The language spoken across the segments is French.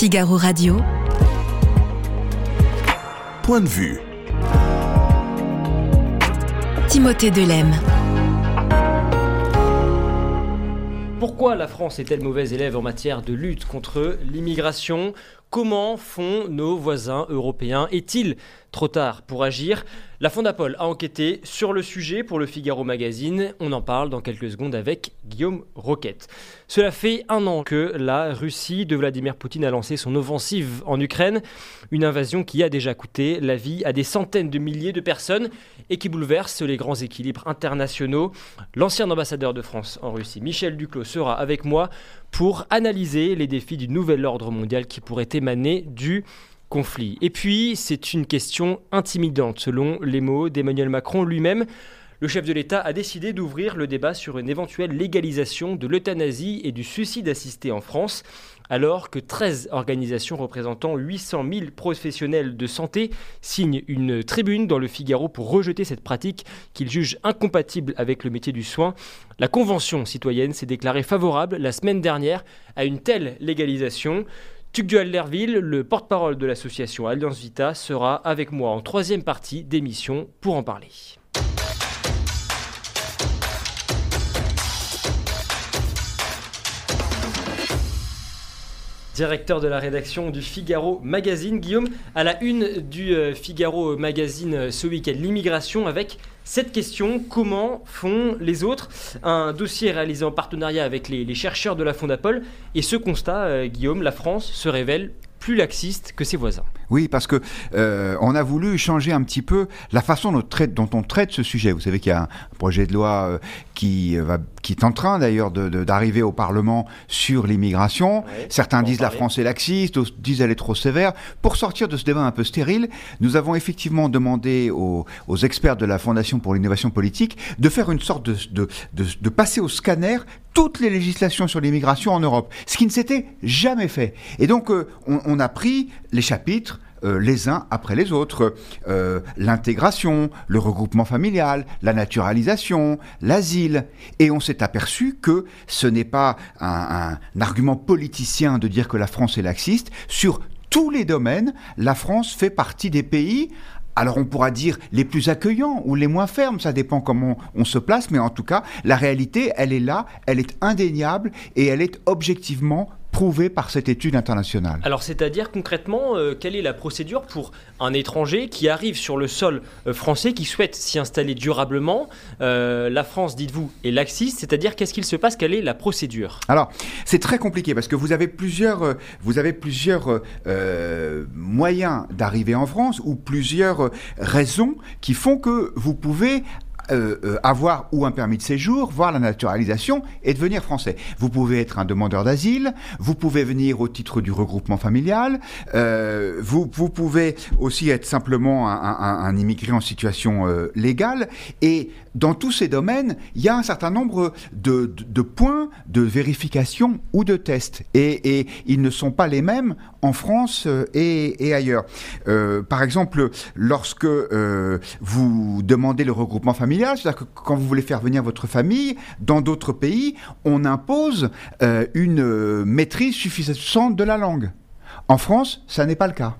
Figaro Radio. Point de vue. Timothée Delem. Pourquoi la France est-elle mauvaise élève en matière de lutte contre l'immigration? Comment font nos voisins européens? Est-il trop tard pour agir La Fondapol a enquêté sur le sujet pour le Figaro Magazine. On en parle dans quelques secondes avec Guillaume Roquette. Cela fait un an que la Russie de Vladimir Poutine a lancé son offensive en Ukraine. Une invasion qui a déjà coûté la vie à des centaines de milliers de personnes et qui bouleverse les grands équilibres internationaux. L'ancien ambassadeur de France en Russie, Michel Duclos, sera avec moi pour analyser les défis du nouvel ordre mondial qui pourrait émaner du Et puis, c'est une question intimidante, selon les mots d'Emmanuel Macron lui-même. Le chef de l'État a décidé d'ouvrir le débat sur une éventuelle légalisation de l'euthanasie et du suicide assisté en France alors que 13 organisations représentant 800 000 professionnels de santé signent une tribune dans le Figaro pour rejeter cette pratique qu'ils jugent incompatible avec le métier du soin. La Convention citoyenne s'est déclarée favorable la semaine dernière à une telle légalisation. Tugdual Lerville, le porte-parole de l'association Alliance Vita, sera avec moi en troisième partie d'émission pour en parler. Directeur de la rédaction du Figaro Magazine. Guillaume, à la une du euh, Figaro Magazine ce week-end, l'immigration avec cette question, comment font les autres? Un dossier réalisé en partenariat avec les, chercheurs de la Fondapol. Et ce constat, euh, Guillaume, la France se révèle plus laxiste que ses voisins. Oui, parce que euh, on a voulu changer un petit peu la façon dont, on traite ce sujet. Vous savez qu'il y a un projet de loi qui, va, qui est en train d'ailleurs d'arriver au Parlement sur l'immigration. Certains disent la France est laxiste, d'autres disent elle est trop sévère. Pour sortir de ce débat un peu stérile, nous avons effectivement demandé aux, aux experts de la Fondation pour l'innovation politique de faire une sorte de, de, de, de passer au scanner toutes les législations sur l'immigration en Europe, ce qui ne s'était jamais fait. Et donc, euh, on, a pris les chapitres les uns après les autres. Euh, l'intégration, le regroupement familial, la naturalisation, l'asile. Et on s'est aperçu que ce n'est pas un, argument politicien de dire que la France est laxiste. Sur tous les domaines, la France fait partie des pays alors on pourra dire les plus accueillants ou les moins fermes, ça dépend comment on se place, mais en tout cas, la réalité, elle est là, elle est indéniable et elle est objectivement prouvé par cette étude internationale. Alors, c'est-à-dire concrètement, euh, quelle est la procédure pour un étranger qui arrive sur le sol euh, français, qui souhaite s'y installer durablement euh, La France, dites-vous, est laxiste, c'est-à-dire qu'est-ce qu'il se passe Quelle est la procédure? Alors, c'est très compliqué parce que vous avez plusieurs, vous avez plusieurs moyens d'arriver en France ou plusieurs raisons qui font que vous pouvez euh, euh, avoir ou un permis de séjour, voir la naturalisation et devenir français. Vous pouvez être un demandeur d'asile, vous pouvez venir au titre du regroupement familial, euh, vous, vous pouvez aussi être simplement un, un, un immigré en situation euh, légale. Et dans tous ces domaines, il y a un certain nombre de, de, points de vérification ou de tests. Et, et, ils ne sont pas les mêmes en France et, et ailleurs. par exemple, lorsque vous demandez le regroupement familial, c'est-à-dire que quand vous voulez faire venir votre famille, dans d'autres pays, on impose euh, une euh, maîtrise suffisante de la langue. En France, ça n'est pas le cas.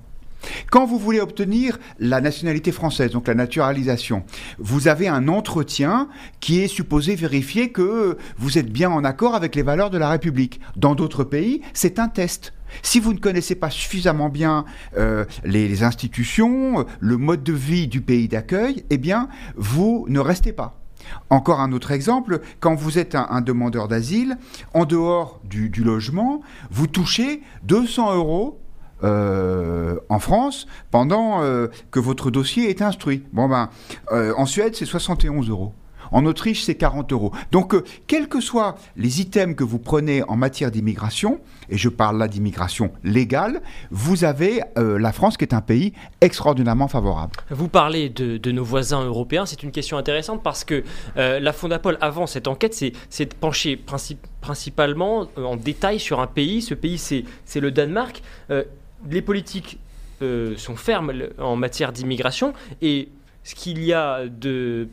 Quand vous voulez obtenir la nationalité française, donc la naturalisation, vous avez un entretien qui est supposé vérifier que vous êtes bien en accord avec les valeurs de la République. Dans d'autres pays, c'est un test. Si vous ne connaissez pas suffisamment bien euh, les, institutions, le mode de vie du pays d'accueil, eh bien, vous ne restez pas. Encore un autre exemple, quand vous êtes un, demandeur d'asile, en dehors du, du, logement, vous touchez 200 euros euh, en France pendant euh, que votre dossier est instruit. Bon ben, euh, en Suède, c'est 71 euros. En Autriche, c'est 40 euros. Donc, euh, quels que soient les items que vous prenez en matière d'immigration, et je parle là d'immigration légale, vous avez la France qui est un pays extraordinairement favorable. Vous parlez de, nos voisins européens, c'est une question intéressante parce que la Fondapol, avant cette enquête, s'est penchée princi principalement en détail sur un pays. Ce pays, c'est le Danemark. Les politiques euh, sont fermes en matière d'immigration et ce qu'il y a de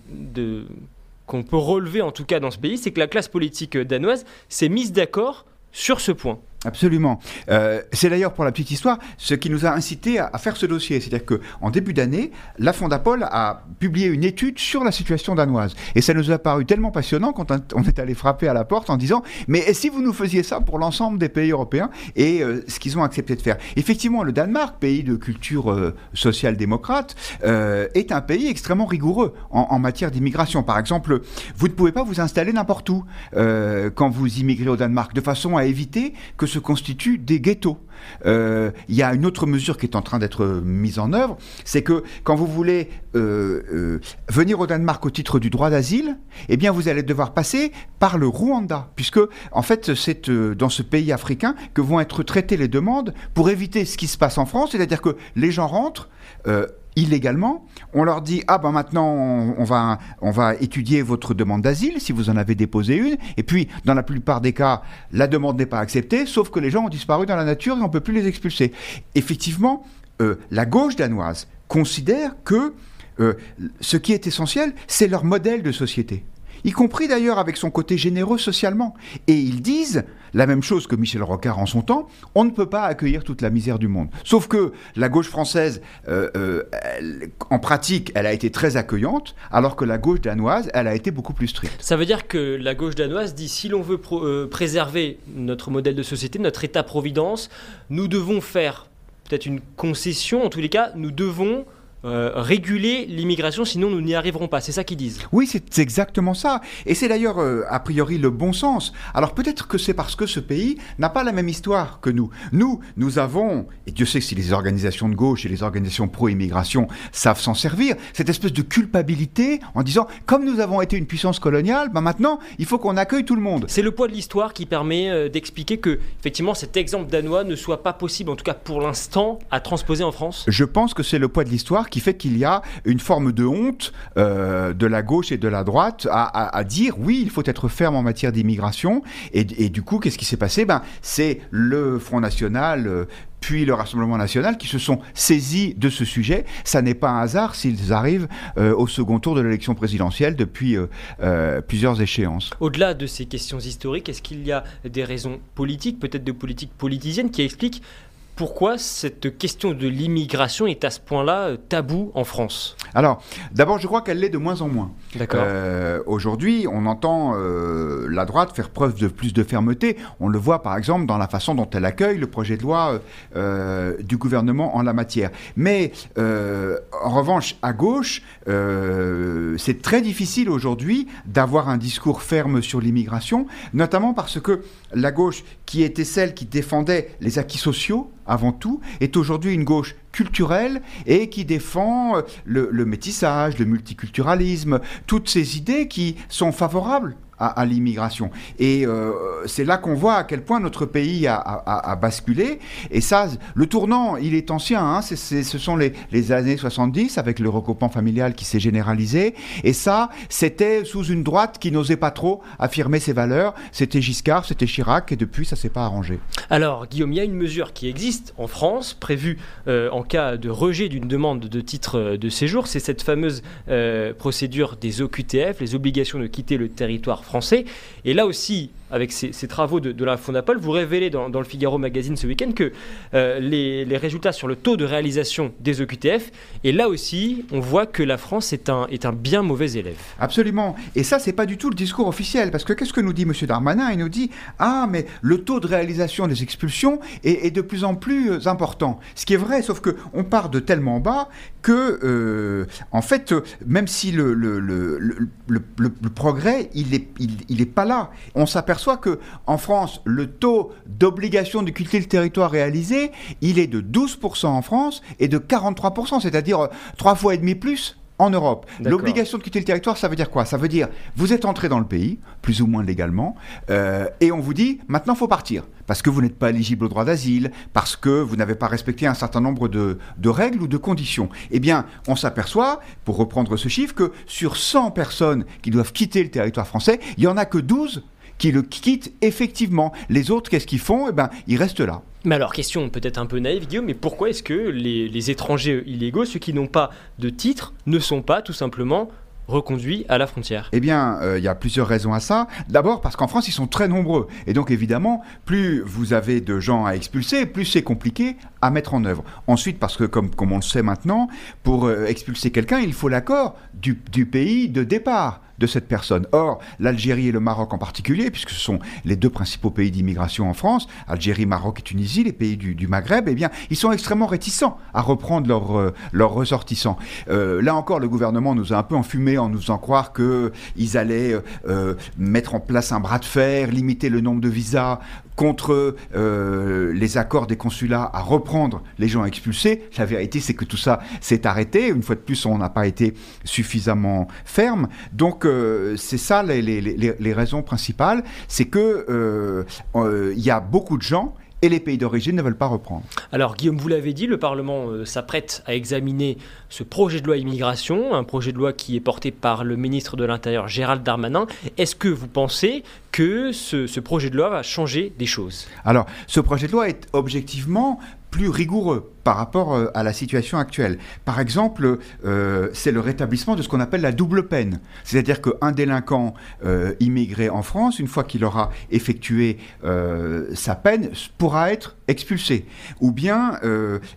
qu'on peut relever en tout cas dans ce pays, c'est que la classe politique danoise s'est mise d'accord sur ce point. Absolument. Euh, c'est d'ailleurs pour la petite histoire ce qui nous a incité à, faire ce dossier. C'est-à-dire qu'en début d'année, la Fondapol a publié une étude sur la situation danoise. Et ça nous a paru tellement passionnant quand on est allé frapper à la porte en disant Mais si vous nous faisiez ça pour l'ensemble des pays européens? Et euh, ce qu'ils ont accepté de faire. Effectivement, le Danemark, pays de culture euh, social-démocrate, est un pays extrêmement rigoureux en, en matière d'immigration. Par exemple, vous ne pouvez pas vous installer n'importe où quand vous immigrez au Danemark, de façon à éviter que ce constituent des ghettos. Euh, il y a une autre mesure qui est en train d'être mise en œuvre, c'est que quand vous voulez euh, euh, venir au Danemark au titre du droit d'asile, eh bien vous allez devoir passer par le Rwanda, puisque en fait c'est dans ce pays africain que vont être traitées les demandes pour éviter ce qui se passe en France, c'est-à-dire que les gens rentrent illégalement, on leur dit ah ben maintenant on, va on va étudier votre demande d'asile si vous en avez déposé une. Et puis dans la plupart des cas la demande n'est pas acceptée sauf que les gens ont disparu dans la nature et on peut plus les expulser. Effectivement, euh, la gauche danoise considère que euh, ce qui est essentiel, c'est leur modèle de société y compris d'ailleurs avec son côté généreux socialement. Et ils disent la même chose que Michel Rocard en son temps, on ne peut pas accueillir toute la misère du monde. Sauf que la gauche française, euh, euh, en pratique, elle a été très accueillante, alors que la gauche danoise, elle a été beaucoup plus stricte. Ça veut dire que la gauche danoise dit si l'on veut euh, préserver notre modèle de société, notre État-providence, nous devons faire peut-être une concession, en tous les cas, nous devons euh, réguler l'immigration, sinon nous n'y arriverons pas. C'est ça qu'ils disent. Oui, c'est exactement ça. Et c'est d'ailleurs, euh, a priori, le bon sens. Alors peut-être que c'est parce que ce pays n'a pas la même histoire que nous. Nous, nous avons, et Dieu sait si les organisations de gauche et les organisations pro-immigration savent s'en servir, cette espèce de culpabilité en disant, comme nous avons été une puissance coloniale, ben maintenant, il faut qu'on accueille tout le monde. C'est le poids de l'histoire qui permet euh, d'expliquer que, effectivement, cet exemple danois ne soit pas possible, en tout cas pour l'instant, à transposer en France Je pense que c'est le poids de l'histoire qui fait qu'il y a une forme de honte euh, de la gauche et de la droite à, dire oui, il faut être ferme en matière d'immigration. Et, du coup, qu'est-ce qui s'est passé? Ben, C'est le Front National. Euh, puis le Rassemblement national qui se sont saisis de ce sujet. Ça n'est pas un hasard s'ils arrivent euh, au second tour de l'élection présidentielle depuis plusieurs échéances. Au-delà de ces questions historiques, est-ce qu'il y a des raisons politiques, peut-être de politique politicienne, qui expliquent pourquoi cette question de l'immigration est à ce point-là euh, tabou en France? Alors, d'abord, je crois qu'elle l'est de moins en moins. D'accord. Euh, aujourd'hui, on entend euh, la droite faire preuve de plus de fermeté. On le voit, par exemple, dans la façon dont elle accueille le projet de loi du gouvernement en la matière. Mais, en revanche, à gauche, c'est très difficile aujourd'hui d'avoir un discours ferme sur l'immigration, notamment parce que la gauche, qui était celle qui défendait les acquis sociaux, avant tout, est aujourd'hui une gauche culturelle et qui défend euh, le, métissage, le multiculturalisme, toutes ces idées qui sont favorables à, l'immigration. Et euh, c'est là qu'on voit à quel point notre pays a, basculé. Et ça, le tournant, il est ancien. Hein. ce sont les, les, années 70 avec le recoupement familial qui s'est généralisé. Et ça, c'était sous une droite qui n'osait pas trop affirmer ses valeurs. C'était Giscard, c'était Chirac, et depuis, ça s'est pas arrangé. Alors, Guillaume, il y a une mesure qui existe en France, prévue euh, en cas de rejet d'une demande de titre euh, de séjour. C'est cette fameuse procédure des OQTF, les obligations de quitter le territoire français. Et là aussi, avec ces, travaux de, la Fondapol, vous révélez dans, le Figaro Magazine ce week-end que euh, les, résultats sur le taux de réalisation des EQTF, et là aussi, on voit que la France est un, est un bien mauvais élève. Absolument. Et ça, c'est pas du tout le discours officiel, parce que qu'est-ce que nous dit M. Darmanin? Il nous dit Ah, mais le taux de réalisation des expulsions est, de plus en plus euh, important. Ce qui est vrai, sauf qu'on part de tellement bas que, euh, en fait, même si le, le, le, le progrès, il n'est il, il est pas là, on s'aperçoit soit que en France, le taux d'obligation de quitter le territoire réalisé, il est de 12% en France et de 43%, c'est-à-dire euh, trois fois et demi plus en Europe. L'obligation de quitter le territoire, ça veut dire quoi? Ça veut dire, vous êtes entré dans le pays, plus ou moins légalement, euh, et on vous dit, maintenant, il faut partir, parce que vous n'êtes pas éligible au droit d'asile, parce que vous n'avez pas respecté un certain nombre de, de, règles ou de conditions. Eh bien, on s'aperçoit, pour reprendre ce chiffre, que sur 100 personnes qui doivent quitter le territoire français, il n'y en a que 12 qui le quittent effectivement. Les autres, qu'est-ce qu'ils font? Eh ben, ils restent là. Mais alors, question peut-être un peu naïve, Guillaume, mais pourquoi est-ce que les, étrangers illégaux, ceux qui n'ont pas de titre, ne sont pas tout simplement reconduits à la frontière? Eh bien, il y a plusieurs raisons à ça. D'abord parce qu'en France, ils sont très nombreux. Et donc, évidemment, plus vous avez de gens à expulser, plus c'est compliqué à mettre en œuvre. Ensuite, parce que comme, comme on le sait maintenant, pour expulser quelqu'un, il faut l'accord du, du pays de départ de cette personne. Or, l'Algérie et le Maroc en particulier, puisque ce sont les deux principaux pays d'immigration en France, Algérie, Maroc et Tunisie, les pays du, Maghreb, eh bien, ils sont extrêmement réticents à reprendre leurs euh, ressortissants. Euh, là encore, le gouvernement nous a un peu enfumé en nous faisant croire qu'ils allaient euh, mettre en place un bras de fer, limiter le nombre de visas contre les accords des consulats à reprendre les gens expulsés. La vérité, c'est que tout ça s'est arrêté. Une fois de plus, on n'a pas été suffisamment ferme. Donc, c'est ça les, raisons principales, c'est que euh, euh, il y a beaucoup de gens et les pays d'origine ne veulent pas reprendre. Alors Guillaume, vous l'avez dit, le Parlement euh, s'apprête à examiner ce projet de loi immigration, un projet de loi qui est porté par le ministre de l'Intérieur Gérald Darmanin. Est-ce que vous pensez que ce projet de loi va changer des choses? Alors, ce projet de loi est objectivement plus rigoureux par rapport euh, à la situation actuelle. Par exemple, euh, c'est le rétablissement de ce qu'on appelle la double peine. C'est-à-dire qu'un délinquant euh, immigré en France, une fois qu'il aura effectué sa peine, pourra être expulsé. Ou bien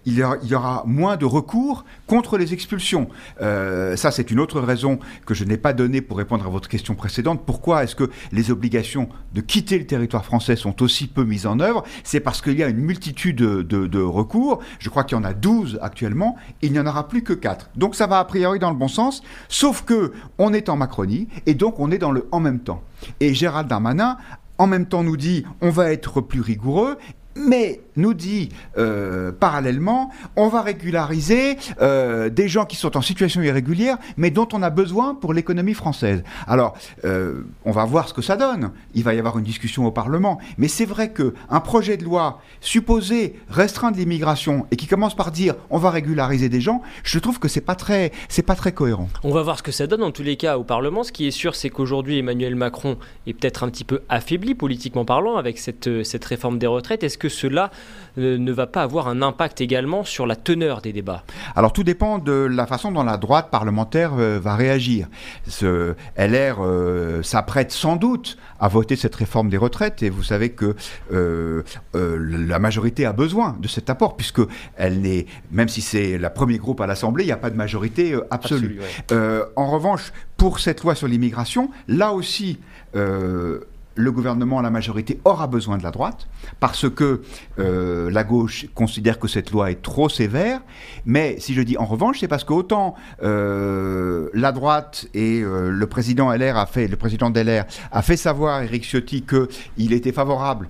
il y, aura, moins de recours contre les expulsions. ça, c'est une autre raison que je n'ai pas donnée pour répondre à votre question précédente. Pourquoi est-ce que les obligations de quitter le territoire français sont aussi peu mises en œuvre? C'est parce qu'il y a une multitude de, de recours. Je crois qu'il y en a 12 actuellement, il n'y en aura plus que 4. Donc ça va a priori dans le bon sens, sauf que on est en Macronie et donc on est dans le en même temps. Et Gérald Darmanin en même temps nous dit on va être plus rigoureux mais nous dit euh, parallèlement, on va régulariser euh, des gens qui sont en situation irrégulière, mais dont on a besoin pour l'économie française. Alors, euh, on va voir ce que ça donne. Il va y avoir une discussion au Parlement. Mais c'est vrai qu'un projet de loi supposé restreindre l'immigration et qui commence par dire on va régulariser des gens, je trouve que c'est pas très, c'est pas très cohérent. On va voir ce que ça donne en tous les cas au Parlement. Ce qui est sûr, c'est qu'aujourd'hui Emmanuel Macron est peut-être un petit peu affaibli politiquement parlant avec cette, cette réforme des retraites. Est-ce que cela ne va pas avoir un impact également sur la teneur des débats Alors tout dépend de la façon dont la droite parlementaire euh, va réagir. Ce LR euh, s'apprête sans doute à voter cette réforme des retraites et vous savez que la majorité a besoin de cet apport puisque elle n'est, même si c'est le premier groupe à l'Assemblée, il n'y a pas de majorité absolue. en revanche, pour cette loi sur l'immigration, là aussi, le gouvernement, la majorité, aura besoin de la droite, parce que euh, la gauche considère que cette loi est trop sévère. Mais si je dis en revanche, c'est parce qu'autant euh, la droite et euh, le président LR a fait, le président d'LR a fait savoir, Eric Ciotti, qu'il était favorable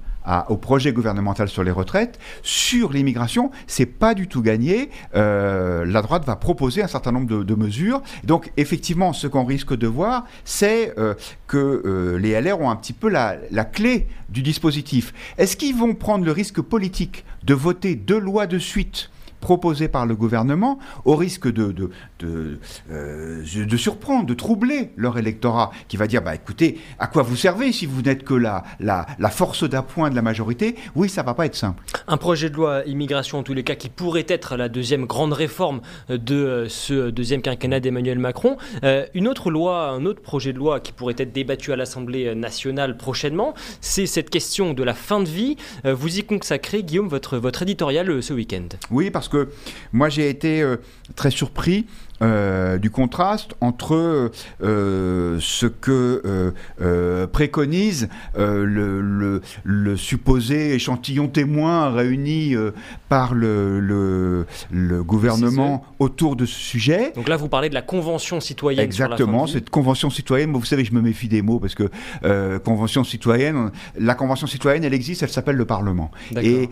au projet gouvernemental sur les retraites. Sur l'immigration, c'est pas du tout gagné. Euh, la droite va proposer un certain nombre de, mesures. Donc, effectivement, ce qu'on risque de voir, c'est euh, que euh, les LR ont un petit peu la, la clé du dispositif. Est-ce qu'ils vont prendre le risque politique de voter deux lois de suite proposé par le gouvernement, au risque de, de, de, euh, de, surprendre, de troubler leur électorat, qui va dire, bah, écoutez, à quoi vous servez si vous n'êtes que la, la, la force d'appoint de la majorité? Oui, ça va pas être simple. Un projet de loi immigration, en tous les cas, qui pourrait être la deuxième grande réforme de ce deuxième quinquennat d'Emmanuel Macron. Euh, une autre loi, un autre projet de loi qui pourrait être débattu à l'Assemblée nationale prochainement, c'est cette question de la fin de vie. Euh, vous y consacrez, Guillaume, votre, votre éditorial ce week-end. Oui, parce que moi j'ai été euh, très surpris euh, du contraste entre euh, ce que préconise le, le, supposé échantillon témoin réuni par le, le gouvernement autour de ce sujet. Donc là, vous parlez de la Convention citoyenne. Exactement, cette Convention citoyenne. Vous savez, je me méfie des mots parce que Convention citoyenne, la Convention citoyenne, elle existe, elle s'appelle le Parlement. Et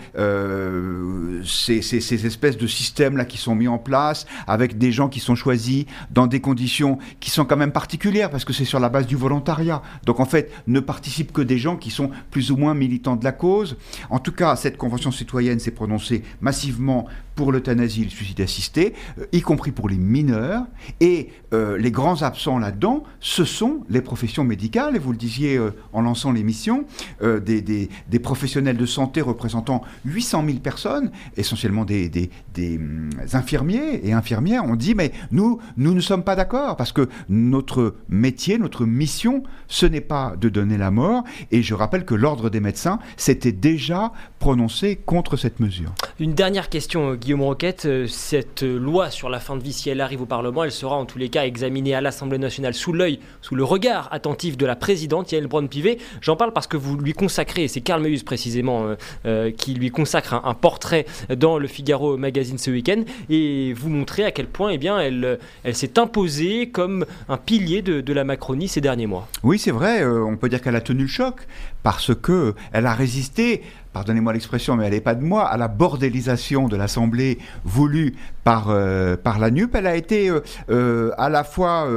ces, ces espèces de systèmes là qui sont mis en place avec des gens qui sont choisis dans des conditions qui sont quand même particulières parce que c'est sur la base du volontariat. Donc en fait, ne participent que des gens qui sont plus ou moins militants de la cause. En tout cas, cette convention citoyenne s'est prononcée massivement pour l'euthanasie et le suicide assisté, euh, y compris pour les mineurs. Et euh, les grands absents là-dedans, ce sont les professions médicales, et vous le disiez euh, en lançant l'émission, des, professionnels de santé représentant 800 000 personnes, essentiellement des, hum, infirmiers et infirmières, ont dit, mais Nous, nous ne sommes pas d'accord parce que notre métier, notre mission, ce n'est pas de donner la mort. Et je rappelle que l'Ordre des médecins s'était déjà prononcé contre cette mesure. Une dernière question, Guillaume Roquette. Cette loi sur la fin de vie, si elle arrive au Parlement, elle sera en tous les cas examinée à l'Assemblée nationale sous l'œil, sous le regard attentif de la présidente Yael Braun-Pivet. J'en parle parce que vous lui consacrez, c'est Karl Meus précisément euh, euh, qui lui consacre un, portrait dans le Figaro Magazine ce week-end et vous montrez à quel point eh bien, elle, elle s'est imposée comme un pilier de, la Macronie ces derniers mois. Oui, c'est vrai, euh, on peut dire qu'elle a tenu le choc parce que elle a résisté pardonnez-moi l'expression, mais elle n'est pas de moi, à la bordélisation de l'Assemblée voulue par, euh, par la NUP. Elle a été euh, euh, à la fois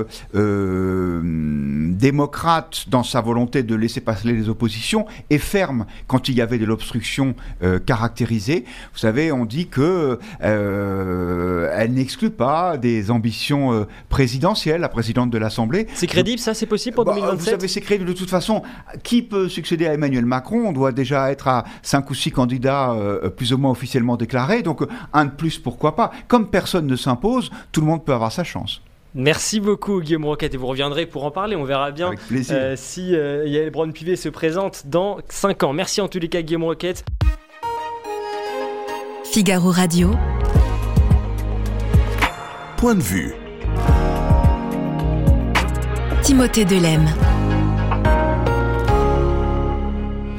démocrate dans sa volonté de laisser passer les oppositions et ferme quand il y avait de l'obstruction caractérisée. Vous savez, on dit que elle n'exclut pas des ambitions présidentielles, la présidente de l'Assemblée. C'est crédible, ça, c'est possible pour 2027 bah, Vous savez, c'est crédible de toute façon. Qui peut succéder à Emmanuel Macron On doit déjà être à cinq ou six candidats euh, plus ou moins officiellement déclarés. Donc un de plus, pourquoi pas Comme personne ne s'impose, tout le monde peut avoir sa chance. Merci beaucoup Guillaume Roquette et vous reviendrez pour en parler. On verra bien euh, si euh, Yael Braun-Pivet se présente dans 5 ans. Merci en tous les cas Guillaume Roquette. Figaro Radio. Point de vue. Timothée Delem.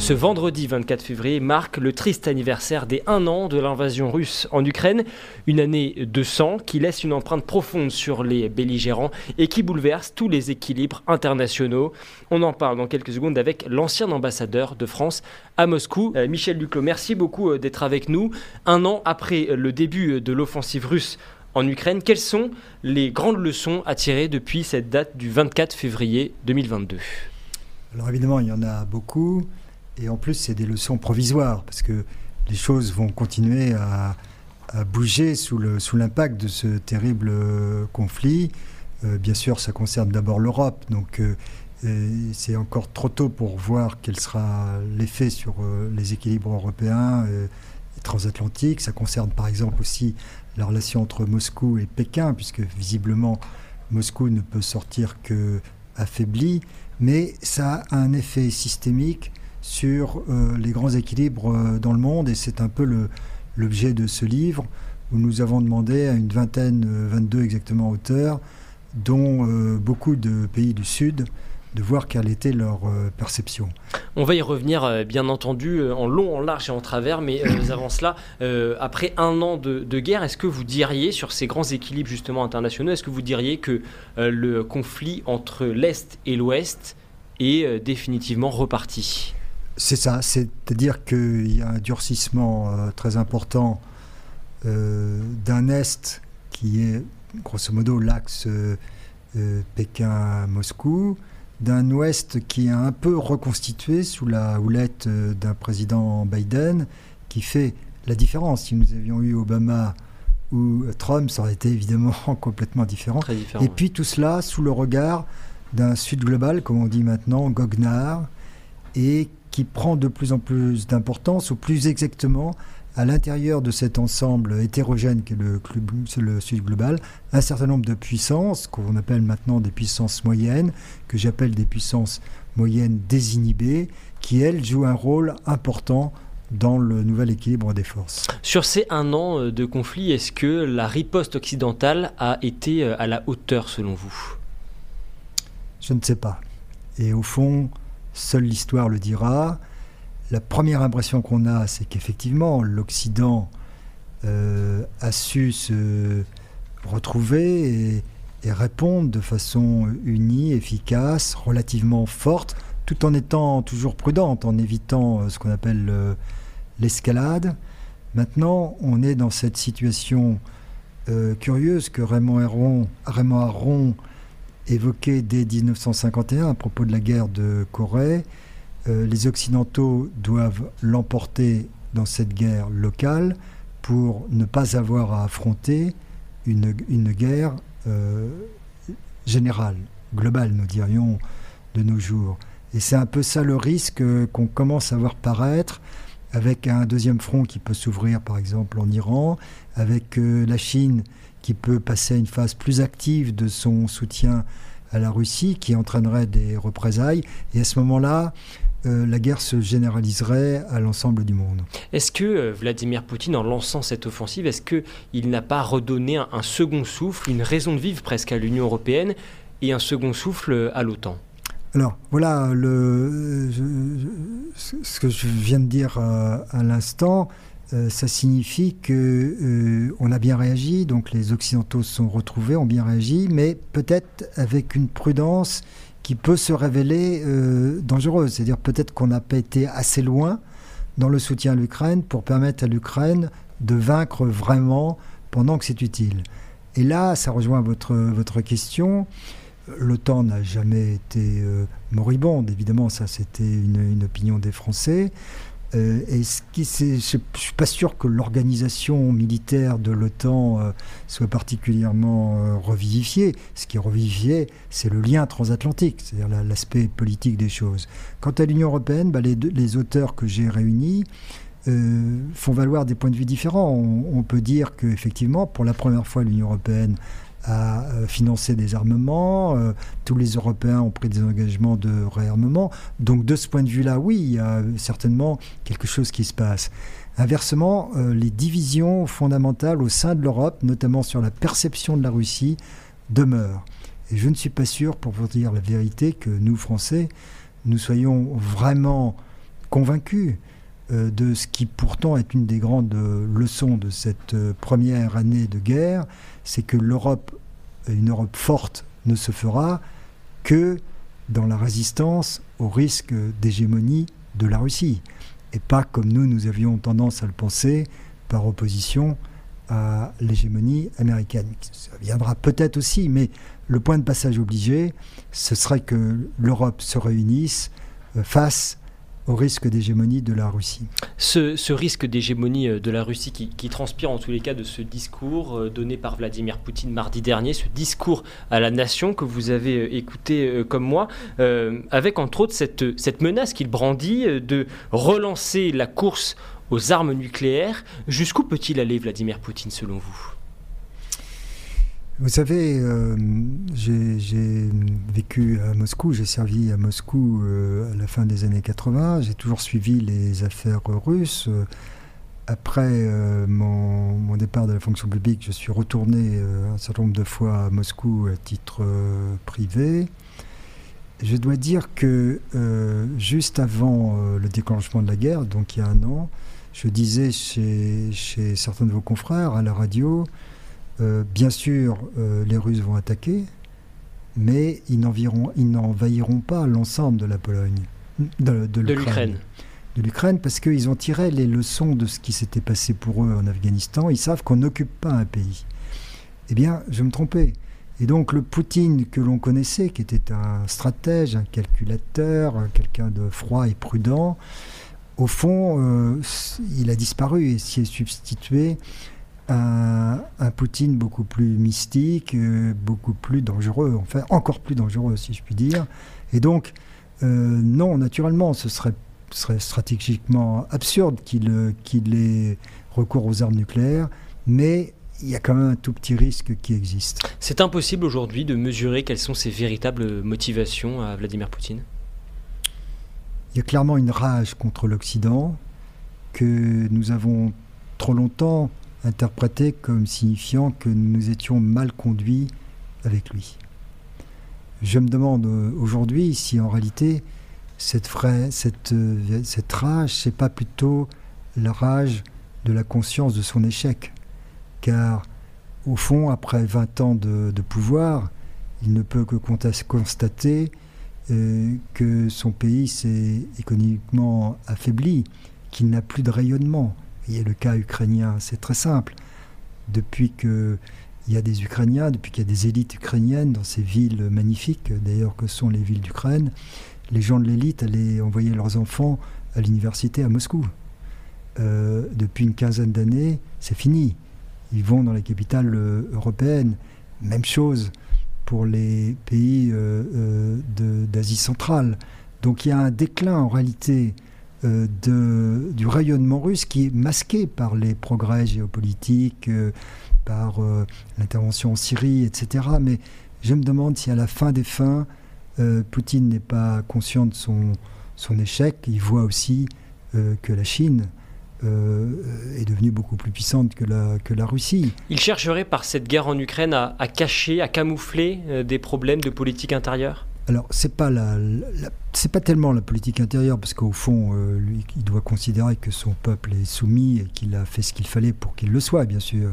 Ce vendredi 24 février marque le triste anniversaire des 1 an de l'invasion russe en Ukraine, une année de sang qui laisse une empreinte profonde sur les belligérants et qui bouleverse tous les équilibres internationaux. On en parle dans quelques secondes avec l'ancien ambassadeur de France à Moscou, euh, Michel Duclos. Merci beaucoup euh, d'être avec nous. Un an après le début de l'offensive russe en Ukraine, quelles sont les grandes leçons à tirer depuis cette date du 24 février 2022 Alors évidemment, il y en a beaucoup. Et en plus, c'est des leçons provisoires, parce que les choses vont continuer à, bouger sous l'impact de ce terrible euh, conflit. Euh, bien sûr, ça concerne d'abord l'Europe, donc euh, c'est encore trop tôt pour voir quel sera l'effet sur les équilibres européens et transatlantiques. Ça concerne par exemple aussi la relation entre Moscou et Pékin, puisque visiblement Moscou ne peut sortir que affaibli, mais ça a un effet systémique sur euh, les grands équilibres euh, dans le monde et c'est un peu l'objet de ce livre où nous avons demandé à une vingtaine, 22 euh, exactement auteurs, dont beaucoup de pays du Sud, de voir quelle était leur perception. On va y revenir, bien entendu, en long, en large et en travers, mais avant cela, après un an de, de guerre, est-ce que vous diriez, sur ces grands équilibres justement internationaux, est-ce que vous diriez que le conflit entre l'Est et l'Ouest est définitivement reparti? C'est ça, c'est-à-dire qu'il y a un durcissement euh, très important euh, d'un Est qui est grosso modo l'axe euh, Pékin-Moscou, d'un Ouest qui est un peu reconstitué sous la houlette d'un président Biden, qui fait la différence. Si nous avions eu Obama ou Trump, ça aurait été évidemment complètement différent. Et puis tout cela sous le regard d'un Sud global, comme on dit maintenant, goguenard, et qui prend de plus en plus d'importance, ou plus exactement, à l'intérieur de cet ensemble hétérogène qu'est le, le Sud global, un certain nombre de puissances, qu'on appelle maintenant des puissances moyennes, que j'appelle des puissances moyennes désinhibées, qui, elles, jouent un rôle important dans le nouvel équilibre des forces. Sur ces un an euh, de conflit, est-ce que la riposte occidentale a été euh, à la hauteur selon vous? Je ne sais pas. Et au fond, seule l'histoire le dira. La première impression qu'on a, c'est qu'effectivement, l'Occident euh, a su se retrouver et, répondre de façon unie, efficace, relativement forte, tout en étant toujours prudente, en évitant euh, ce qu'on appelle euh, l'escalade. Maintenant, on est dans cette situation curieuse que Raymond Aron, Raymond Aron évoqué dès 1951 à propos de la guerre de Corée. Euh, les Occidentaux doivent l'emporter dans cette guerre locale pour ne pas avoir à affronter une, une guerre euh, générale, globale, nous dirions, de nos jours. Et c'est un peu ça le risque qu'on commence à voir paraître avec un deuxième front qui peut s'ouvrir par exemple en Iran, avec la Chine qui peut passer à une phase plus active de son soutien à la Russie, qui entraînerait des représailles. Et à ce moment-là, euh, la guerre se généraliserait à l'ensemble du monde. Est-ce que euh, Vladimir Poutine, en lançant cette offensive, est-ce qu'il n'a pas redonné un, second souffle, une raison de vivre presque à l'Union européenne et un second souffle à l'OTAN? Alors voilà le, ce que je viens de dire euh, à l'instant. Ça signifie que on a bien réagi, donc les Occidentaux se sont retrouvés, ont bien réagi, mais peut-être avec une prudence qui peut se révéler euh, dangereuse. C'est-à-dire peut-être qu'on n'a pas été assez loin dans le soutien à l'Ukraine pour permettre à l'Ukraine de vaincre vraiment pendant que c'est utile. Et là, ça rejoint votre, votre question. L'OTAN n'a jamais été euh, moribonde, évidemment, ça c'était une, opinion des Français. Euh, je ne suis pas sûr que l'organisation militaire de l'OTAN euh, soit particulièrement euh, revivifiée. Ce qui est revivifié, c'est le lien transatlantique, c'est-à-dire l'aspect politique des choses. Quant à l'Union européenne, bah, les, auteurs que j'ai réunis font valoir des points de vue différents. On peut dire qu'effectivement, pour la première fois, l'Union européenne à euh, financer des armements. Euh, tous les Européens ont pris des engagements de réarmement. Donc de ce point de vue-là, oui, il y a certainement quelque chose qui se passe. Inversement, euh, les divisions fondamentales au sein de l'Europe, notamment sur la perception de la Russie, demeurent. Et je ne suis pas sûr, pour vous dire la vérité, que nous, Français, nous soyons vraiment convaincus de ce qui pourtant est une des grandes leçons de cette première année de guerre, c'est que l'Europe, une Europe forte, ne se fera que dans la résistance au risque d'hégémonie de la Russie, et pas comme nous, nous avions tendance à le penser, par opposition à l'hégémonie américaine. Ça viendra peut-être aussi, mais le point de passage obligé, ce serait que l'Europe se réunisse euh, face au risque d'hégémonie de la Russie. Ce, risque d'hégémonie euh, de la Russie qui, transpire en tous les cas de ce discours euh, donné par Vladimir Poutine mardi dernier, ce discours à la nation que vous avez euh, écouté comme moi, avec entre autres cette, cette menace qu'il brandit de relancer la course aux armes nucléaires. Jusqu'où peut-il aller Vladimir Poutine selon vous? Vous savez, euh, j'ai vécu à Moscou, j'ai servi à Moscou euh, à la fin des années 80, j'ai toujours suivi les affaires russes. Après euh, mon, départ de la fonction publique, je suis retourné un certain nombre de fois à Moscou à titre privé. Je dois dire que juste avant le déclenchement de la guerre, donc il y a un an, je disais chez, chez certains de vos confrères à la radio, euh, bien sûr, euh, les Russes vont attaquer, mais ils n'envahiront pas l'ensemble de la Pologne, de, l'Ukraine. De l'Ukraine, parce qu'ils ont tiré les leçons de ce qui s'était passé pour eux en Afghanistan. Ils savent qu'on n'occupe pas un pays. Eh bien, je me trompais. Et donc, le Poutine que l'on connaissait, qui était un stratège, un calculateur, quelqu'un de froid et prudent, au fond, euh, il a disparu et s'y est substitué un, Poutine beaucoup plus mystique, euh, beaucoup plus dangereux, enfin encore plus dangereux si je puis dire. Et donc, euh, non, naturellement, ce serait, serait stratégiquement absurde qu'il qu'il ait recours aux armes nucléaires, mais il y a quand même un tout petit risque qui existe. C'est impossible aujourd'hui de mesurer quelles sont ses véritables motivations à Vladimir Poutine? Il y a clairement une rage contre l'Occident que nous avons trop longtemps interprété comme signifiant que nous étions mal conduits avec lui. Je me demande euh, aujourd'hui si en réalité cette, cette, euh, cette rage, c'est pas plutôt la rage de la conscience de son échec. Car au fond, après 20 ans de, pouvoir, il ne peut que constater euh, que son pays s'est économiquement affaibli, qu'il n'a plus de rayonnement, voyez le cas ukrainien, c'est très simple. Depuis qu'il y a des Ukrainiens, depuis qu'il y a des élites ukrainiennes dans ces villes magnifiques, d'ailleurs que sont les villes d'Ukraine, les gens de l'élite allaient envoyer leurs enfants à l'université à Moscou. Euh, depuis une quinzaine d'années, c'est fini. Ils vont dans les capitales euh, européennes. Même chose pour les pays euh, d'Asie centrale. Donc il y a un déclin en réalité euh, du rayonnement russe qui est masqué par les progrès géopolitiques, euh, par euh, l'intervention en Syrie, etc. Mais je me demande si à la fin des fins, Poutine n'est pas conscient de son, son échec. Il voit aussi que la Chine est devenue beaucoup plus puissante que la, que la Russie. Il chercherait par cette guerre en Ukraine à cacher, à camoufler des problèmes de politique intérieure? Alors, c'est pas la, c'est pas tellement la politique intérieure, parce qu'au fond, euh, lui, il doit considérer que son peuple est soumis et qu'il a fait ce qu'il fallait pour qu'il le soit, bien sûr.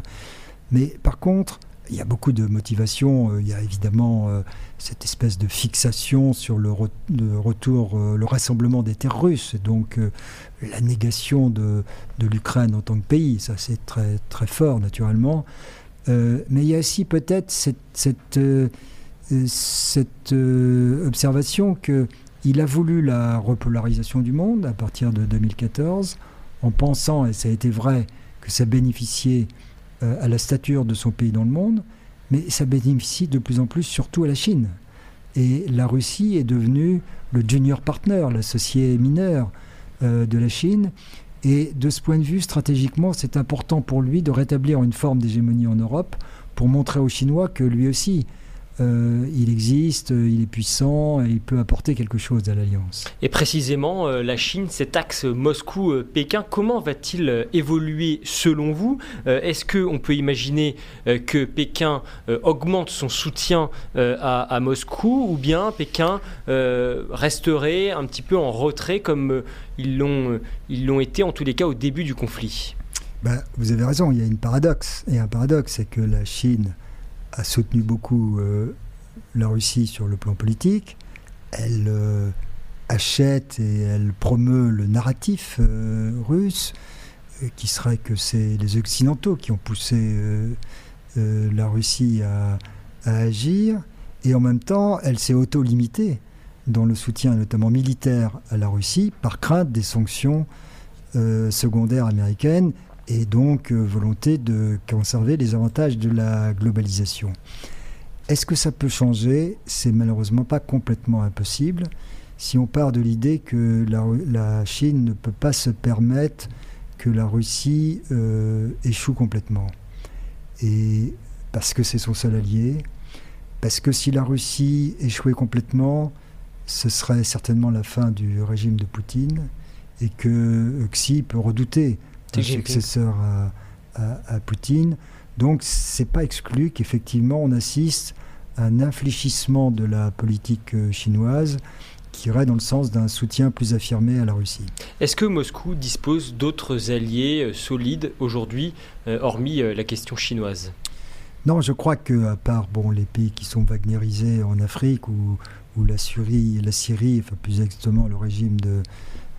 Mais par contre, il y a beaucoup de motivations. Euh, il y a évidemment euh, cette espèce de fixation sur le, retour, le rassemblement des terres russes, donc la négation de, de l'Ukraine en tant que pays. Ça, c'est très, très fort, naturellement. mais il y a aussi peut-être cette cette euh, observation qu'il a voulu la repolarisation du monde à partir de 2014, en pensant, et ça a été vrai, que ça bénéficiait euh, à la stature de son pays dans le monde, mais ça bénéficie de plus en plus surtout à la Chine. Et la Russie est devenue le junior partner, l'associé mineur euh, de la Chine. Et de ce point de vue, stratégiquement, c'est important pour lui de rétablir une forme d'hégémonie en Europe pour montrer aux Chinois que lui aussi, euh, il existe, euh, il est puissant et il peut apporter quelque chose à l'Alliance. Et précisément, euh, la Chine, cet axe Moscou-Pékin, comment va-t-il évoluer selon vous? Est-ce qu'on peut imaginer que Pékin augmente son soutien à, Moscou ou bien Pékin resterait un petit peu en retrait comme ils l'ont été en tous les cas au début du conflit? Ben, Vous avez raison, il y a une paradoxe. Et un paradoxe, c'est que la Chine a soutenu beaucoup euh, la Russie sur le plan politique. Elle euh, achète et elle promeut le narratif euh, russe, qui serait que c'est les Occidentaux qui ont poussé la Russie à, à, agir. Et en même temps, elle s'est auto-limitée dans le soutien notamment militaire à la Russie par crainte des sanctions secondaires américaines et donc euh, volonté de conserver les avantages de la globalisation. Est-ce que ça peut changer? C'est malheureusement pas complètement impossible si on part de l'idée que la, Chine ne peut pas se permettre que la Russie euh, échoue complètement. Et parce que c'est son seul allié, parce que si la Russie échouait complètement, ce serait certainement la fin du régime de Poutine, et que Xi peut redouter un successeur à, Poutine. Donc c'est pas exclu qu'effectivement on assiste à un infléchissement de la politique euh, chinoise qui irait dans le sens d'un soutien plus affirmé à la Russie. Est-ce que Moscou dispose d'autres alliés euh, solides aujourd'hui, euh, hormis la question chinoise? Non, je crois que à part bon, les pays qui sont wagnerisés en Afrique ou, ou la Syrie, la Syrie, enfin plus exactement le régime de,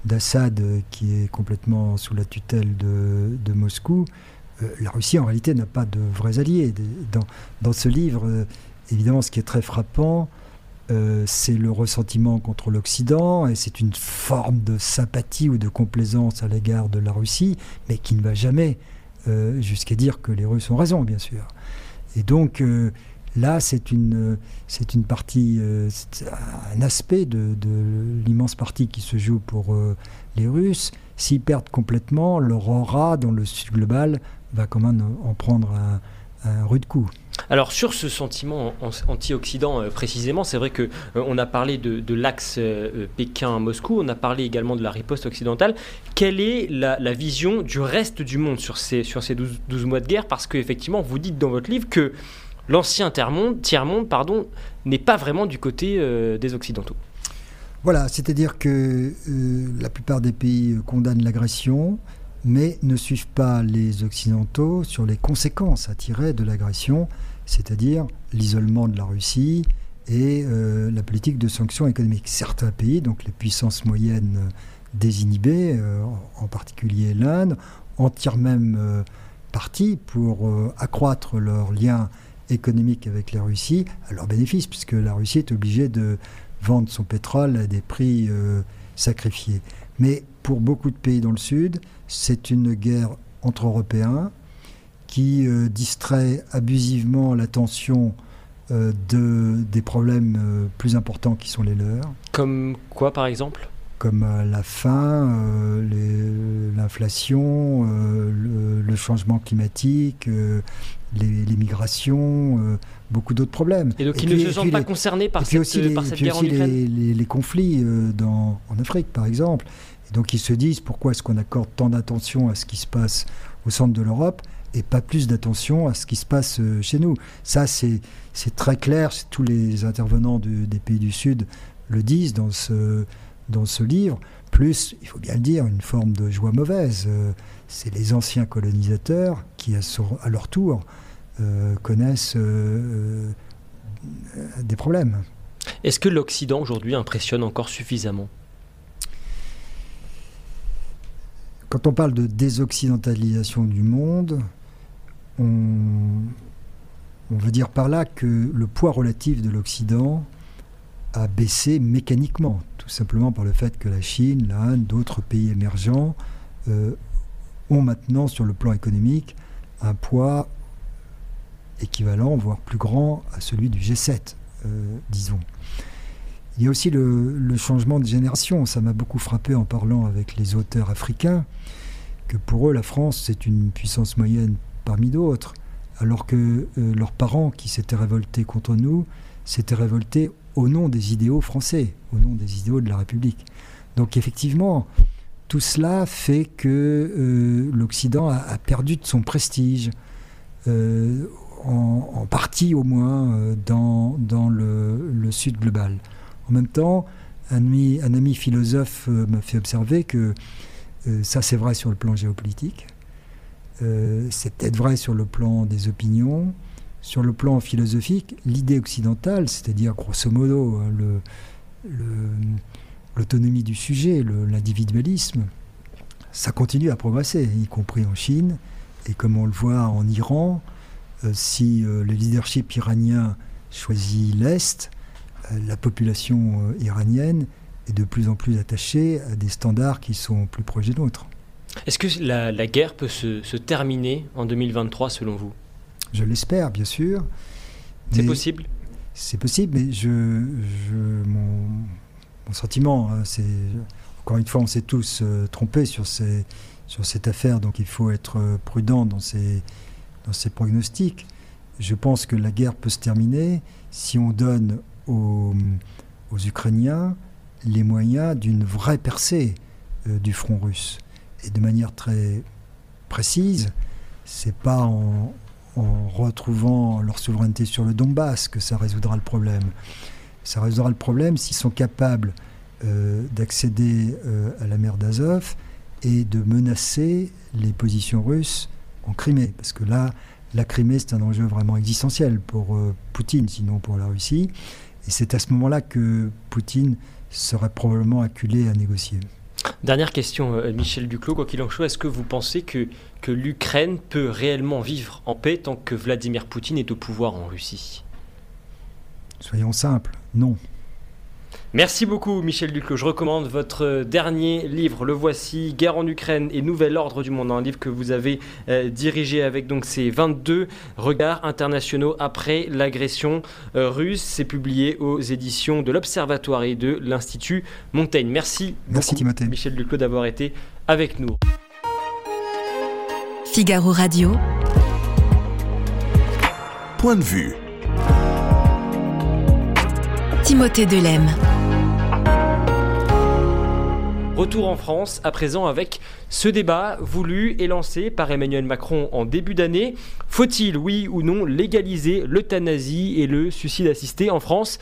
d'Assad qui est complètement sous la tutelle de, Moscou, euh, la Russie en réalité n'a pas de vrais alliés. Dans, dans ce livre, euh, évidemment, ce qui est très frappant, euh, c'est le ressentiment contre l'Occident et c'est une forme de sympathie ou de complaisance à l'égard de la Russie, mais qui ne va jamais jusqu'à dire que les Russes ont raison, bien sûr. Et donc, Là, c'est une, c'est une partie, euh, un aspect de, l'immense partie qui se joue pour euh, les Russes. S'ils perdent complètement, leur aura dans le sud global va quand même en prendre un, rude coup. Alors sur ce sentiment anti-Occident euh, précisément, c'est vrai que on a parlé de, l'axe Pékin-Moscou, on a parlé également de la riposte occidentale. Quelle est la, vision du reste du monde sur ces, sur ces 12, 12 mois de guerre? Parce qu'effectivement, vous dites dans votre livre que l'ancien tiers-monde tiers-monde, pardon, n'est pas vraiment du côté euh, des Occidentaux. Voilà, c'est-à-dire que euh, la plupart des pays euh, condamnent l'agression, mais ne suivent pas les Occidentaux sur les conséquences à tirer de l'agression, c'est-à-dire l'isolement de la Russie et la politique de sanctions économiques. Certains pays, donc les puissances moyennes désinhibées, en particulier l'Inde, en tirent même parti pour accroître leurs liens économique avec la Russie à leur bénéfice, puisque la Russie est obligée de vendre son pétrole à des prix euh, sacrifiés. Mais pour beaucoup de pays dans le Sud, c'est une guerre entre Européens qui euh, distrait abusivement l'attention euh, de, des problèmes plus importants qui sont les leurs. Comme quoi, par exemple? Comme la faim, l'inflation, le, changement climatique, les, migrations, beaucoup d'autres problèmes. Et donc ils ne se sentent pas concernés par cette, aussi les, par cette guerre en Ukraine les, conflits dans, en Afrique, par exemple. Et donc ils se disent pourquoi est-ce qu'on accorde tant d'attention à ce qui se passe au centre de l'Europe et pas plus d'attention à ce qui se passe euh, chez nous? Ça, c'est très clair, tous les intervenants des pays du Sud le disent dans ce, dans ce livre. Plus, il faut bien le dire, une forme de joie mauvaise. Euh, c'est les anciens colonisateurs qui, à, leur tour, euh, connaissent des problèmes. Est-ce que l'Occident aujourd'hui impressionne encore suffisamment? Quand on parle de désoccidentalisation du monde, on, veut dire par là que le poids relatif de l'Occident a baissé mécaniquement, tout simplement par le fait que la Chine, l'Inde, d'autres pays émergents euh, ont maintenant, sur le plan économique, un poids équivalent, voire plus grand, à celui du G7, euh, disons. Il y a aussi le, changement de génération. Ça m'a beaucoup frappé en parlant avec les auteurs africains, que pour eux, la France, c'est une puissance moyenne parmi d'autres, alors que euh, leurs parents qui s'étaient révoltés contre nous s'étaient révoltés au nom des idéaux français, au nom des idéaux de la République. Donc effectivement, tout cela fait que euh, l'Occident a, perdu de son prestige, euh, en, partie au moins dans, dans le, Sud global. En même temps, un ami, un ami philosophe m'a fait observer que ça c'est vrai sur le plan géopolitique, euh, c'est peut-être vrai sur le plan des opinions. Sur le plan philosophique, l'idée occidentale, c'est-à-dire grosso modo hein, l'autonomie du sujet, l'individualisme, ça continue à progresser, y compris en Chine. Et comme on le voit en Iran, euh, si euh, le leadership iranien choisit l'Est, la population iranienne est de plus en plus attachée à des standards qui sont plus proches des nôtres. Est-ce que la, guerre peut se, terminer en 2023 selon vous? Je l'espère, bien sûr. C'est possible C'est possible, mais je, mon, sentiment, hein, c'est encore une fois, on s'est tous euh, trompés sur, ces, sur cette affaire, donc il faut être euh, prudent dans ces, dans ces pronostics. Je pense que la guerre peut se terminer si on donne aux, aux Ukrainiens les moyens d'une vraie percée euh, du front russe et de manière très précise, c'est pas en, retrouvant leur souveraineté sur le Donbass que ça résoudra le problème. Ça résoudra le problème s'ils sont capables euh, d'accéder euh, à la mer d'Azov et de menacer les positions russes en Crimée. Parce que là, la Crimée, c'est un enjeu vraiment existentiel pour euh, Poutine, sinon pour la Russie. Et c'est à ce moment-là que Poutine serait probablement acculé à négocier. Dernière question, euh, Michel Duclos, quoi qu'il en soit, est-ce que vous pensez que, que l'Ukraine peut réellement vivre en paix tant que Vladimir Poutine est au pouvoir en Russie? Soyons simples, non. Merci beaucoup Michel Duclos. Je recommande votre dernier livre, le voici, Guerre en Ukraine et Nouvel Ordre du Monde, un livre que vous avez euh, dirigé avec donc ces 22 regards internationaux après l'agression euh, russe. C'est publié aux éditions de l'Observatoire et de l'Institut Montaigne. Merci, Merci beaucoup, Michel Duclos d'avoir été avec nous. Figaro Radio. Point de vue. Timothée Delem. Retour en France à présent avec ce débat voulu et lancé par Emmanuel Macron en début d'année. Faut-il, oui ou non, légaliser l'euthanasie et le suicide assisté en France?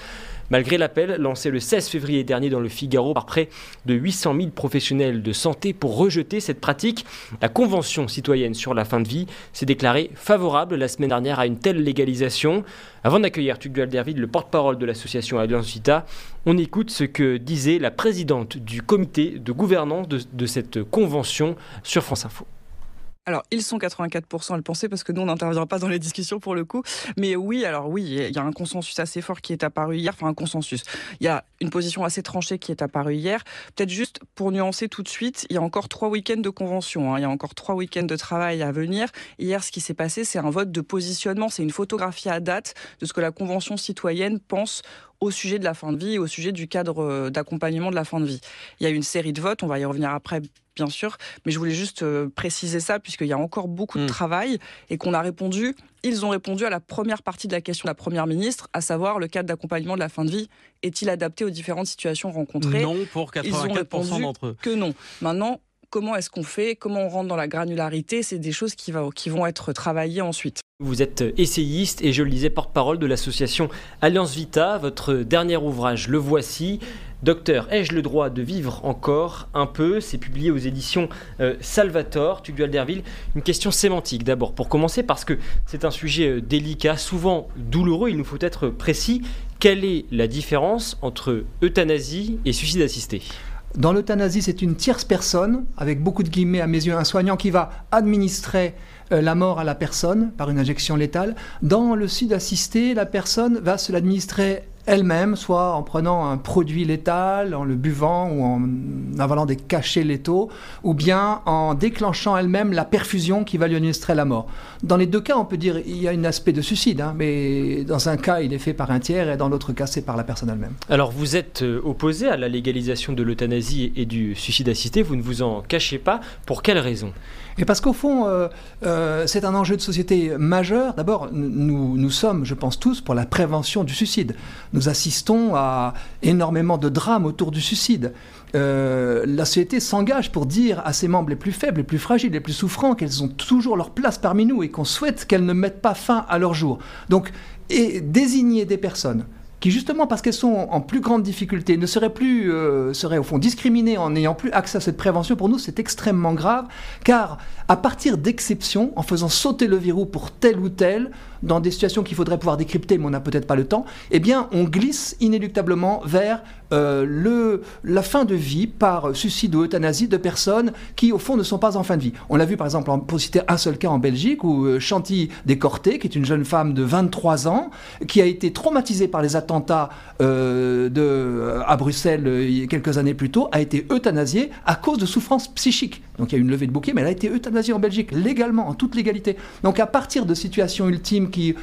Malgré l'appel lancé le 16 février dernier dans le Figaro par près de 800 000 professionnels de santé pour rejeter cette pratique, la Convention citoyenne sur la fin de vie s'est déclarée favorable la semaine dernière à une telle légalisation. Avant d'accueillir Tugdual Dervid, le porte-parole de l'association Alliance Vita, on écoute ce que disait la présidente du comité de gouvernance de cette convention sur France Info. Alors, ils sont 84% à le penser parce que nous, on n'intervient pas dans les discussions pour le coup. Mais oui, alors oui, il y a un consensus assez fort qui est apparu hier. Enfin, un consensus. Il y a une position assez tranchée qui est apparue hier. Peut-être juste pour nuancer tout de suite, il y a encore trois week-ends de convention. Hein. Il y a encore trois week-ends de travail à venir. Hier, ce qui s'est passé, c'est un vote de positionnement. C'est une photographie à date de ce que la Convention citoyenne pense au sujet de la fin de vie, au sujet du cadre d'accompagnement de la fin de vie. Il y a une série de votes, on va y revenir après bien sûr, mais je voulais juste préciser ça puisqu'il y a encore beaucoup de mm. travail et qu'on a répondu, ils ont répondu à la première partie de la question de la Première ministre, à savoir le cadre d'accompagnement de la fin de vie est-il adapté aux différentes situations rencontrées? Non pour 84% d'entre eux. Que non. Maintenant, comment est-ce qu'on fait, comment on rentre dans la granularité, c'est des choses qui, qui vont être travaillées ensuite. Vous êtes essayiste et je le disais porte-parole de l'association Alliance Vita. Votre dernier ouvrage, le voici. Docteur, ai-je le droit de vivre encore un peu? C'est publié aux éditions euh, Salvator, Tugdual Derville. Une question sémantique d'abord, pour commencer, parce que c'est un sujet euh, délicat, souvent douloureux, il nous faut être précis. Quelle est la différence entre euthanasie et suicide assisté? Dans l'euthanasie, c'est une tierce personne, avec beaucoup de guillemets à mes yeux, un soignant qui va administrer la mort à la personne par une injection létale. Dans le suicide assisté, la personne va se l'administrer elle-même, soit en prenant un produit létal, en le buvant ou en avalant des cachets létaux, ou bien en déclenchant elle-même la perfusion qui va lui administrer la mort. Dans les deux cas, on peut dire qu'il y a un aspect de suicide, hein, mais dans un cas, il est fait par un tiers et dans l'autre cas, c'est par la personne elle-même. Alors, vous êtes euh, opposé à la légalisation de l'euthanasie et du suicide assisté, vous ne vous en cachez pas. Pour quelle raison? Et parce qu'au fond, euh, euh, c'est un enjeu de société majeur. D'abord, nous, nous sommes, je pense tous, pour la prévention du suicide. Nous assistons à énormément de drames autour du suicide. Euh, la société s'engage pour dire à ses membres les plus faibles, les plus fragiles, les plus souffrants qu'elles ont toujours leur place parmi nous et qu'on souhaite qu'elles ne mettent pas fin à leur jour. Donc, et désigner des personnes qui justement parce qu'elles sont en plus grande difficulté ne seraient plus euh, seraient au fond discriminées en n'ayant plus accès à cette prévention pour nous c'est extrêmement grave. Car à partir d'exceptions en faisant sauter le verrou pour tel ou tel dans des situations qu'il faudrait pouvoir décrypter mais on n'a peut-être pas le temps eh bien on glisse inéluctablement vers euh, le, la fin de vie par suicide ou euthanasie de personnes qui, au fond, ne sont pas en fin de vie. On l'a vu, par exemple, pour citer un seul cas en Belgique, où euh, Chanty Descorté, qui est une jeune femme de 23 ans, qui a été traumatisée par les attentats euh, de, à Bruxelles quelques années plus tôt, a été euthanasiée à cause de souffrances psychiques. Donc il y a eu une levée de bouquet, mais elle a été euthanasiée en Belgique, légalement, en toute légalité. Donc à partir de situations ultimes qui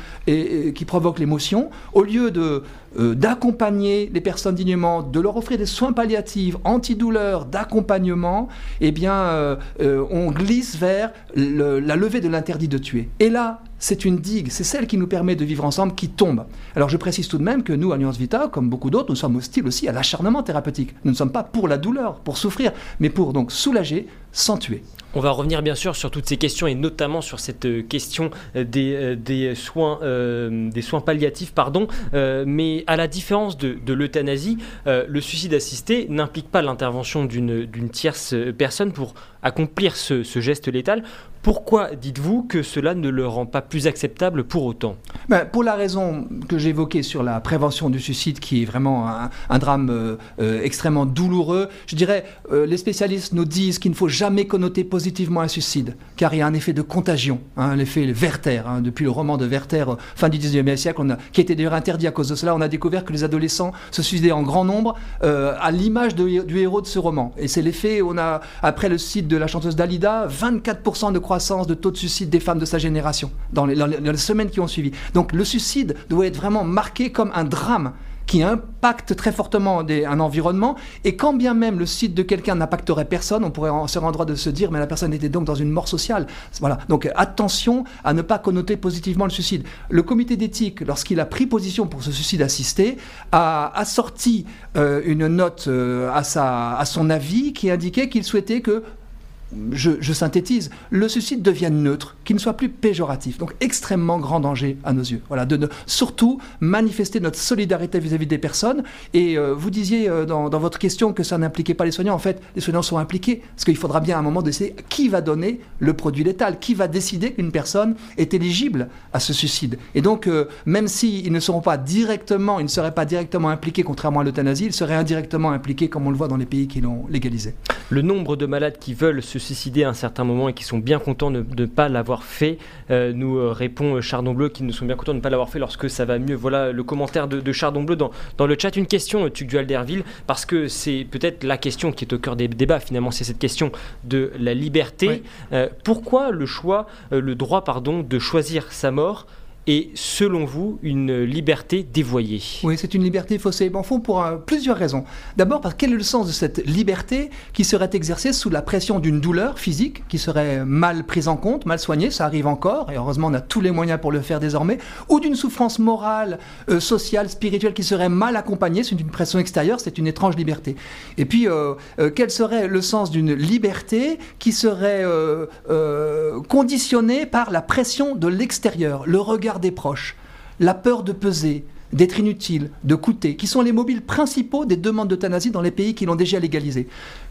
provoquent l'émotion, au lieu de euh, d'accompagner les personnes dignement, de leur offrir des soins palliatifs, antidouleurs, d'accompagnement, eh bien, euh, euh, on glisse vers la levée de l'interdit de tuer. Et là, c'est une digue, c'est celle qui nous permet de vivre ensemble qui tombe. Alors je précise tout de même que nous, Alliance Vita, comme beaucoup d'autres, nous sommes hostiles aussi à l'acharnement thérapeutique. Nous ne sommes pas pour la douleur, pour souffrir, mais pour donc soulager sans tuer. On va revenir bien sûr sur toutes ces questions et notamment sur cette euh, question euh, euh, des, soins, des soins palliatifs. Pardon. mais à la différence de, l'euthanasie, le suicide assisté n'implique pas l'intervention d'une tierce personne pour accomplir ce, geste létal. Pourquoi dites-vous que cela ne le rend pas plus acceptable pour autant ben, Pour la raison que j'évoquais sur la prévention du suicide, qui est vraiment un, drame euh, euh, extrêmement douloureux, je dirais, euh, les spécialistes nous disent qu'il ne faut jamais connoter positivement un suicide, car il y a un effet de contagion, hein, l'effet Werther. Hein, depuis le roman de Werther, fin du 19e siècle, a, qui était d'ailleurs interdit à cause de cela, on a découvert que les adolescents se suicidaient en grand nombre à l'image du héros de ce roman. Et c'est l'effet, on a, après le site de la chanteuse Dalida, 24% de croissance de taux de suicide des femmes de sa génération dans les, semaines qui ont suivi. Donc le suicide doit être vraiment marqué comme un drame qui impacte très fortement un environnement. Et quand bien même le site de quelqu'un n'impacterait personne, on pourrait se rendre droit de se dire, mais la personne était donc dans une mort sociale. Voilà. Donc attention à ne pas connoter positivement le suicide. Le comité d'éthique, lorsqu'il a pris position pour ce suicide assisté, a assorti euh, une note euh, à, sa, à son avis qui indiquait qu'il souhaitait que je, synthétise, le suicide devienne neutre, qu'il ne soit plus péjoratif. Donc extrêmement grand danger à nos yeux. Voilà, de, surtout manifester notre solidarité vis-à-vis des personnes. Et euh, vous disiez euh, dans, votre question que ça n'impliquait pas les soignants. En fait, les soignants sont impliqués parce qu'il faudra bien à un moment décider qui va donner le produit létal, qui va décider qu'une personne est éligible à ce suicide. Et donc, euh, même s'ils ne seront pas directement, ils ne seraient pas directement impliqués, contrairement à l'euthanasie, ils seraient indirectement impliqués, comme on le voit dans les pays qui l'ont légalisé. Le nombre de malades qui veulent se suicider à un certain moment et qui sont bien contents de ne pas l'avoir fait. Euh, nous euh, répond Chardon Bleu qui ne sont bien contents de ne pas l'avoir fait lorsque ça va mieux. Voilà le commentaire de, Chardon Bleu dans, dans, le chat. Une question, Tuc Dualderville, parce que c'est peut-être la question qui est au cœur des débats finalement, c'est cette question de la liberté. Euh, pourquoi le choix, le droit pardon, de choisir sa mort est, selon vous, une liberté dévoyée Oui, c'est une liberté faussée. En fond, pour euh, plusieurs raisons. D'abord, parce quel est le sens de cette liberté qui serait exercée sous la pression d'une douleur physique qui serait mal prise en compte, mal soignée, ça arrive encore, et heureusement on a tous les moyens pour le faire désormais, ou d'une souffrance morale, euh, sociale, spirituelle qui serait mal accompagnée, c'est une pression extérieure, c'est une étrange liberté. Et puis, euh, quel serait le sens d'une liberté qui serait conditionnée par la pression de l'extérieur, le regard des proches, la peur de peser, d'être inutile, de coûter, qui sont les mobiles principaux des demandes d'euthanasie dans les pays qui l'ont déjà légalisé.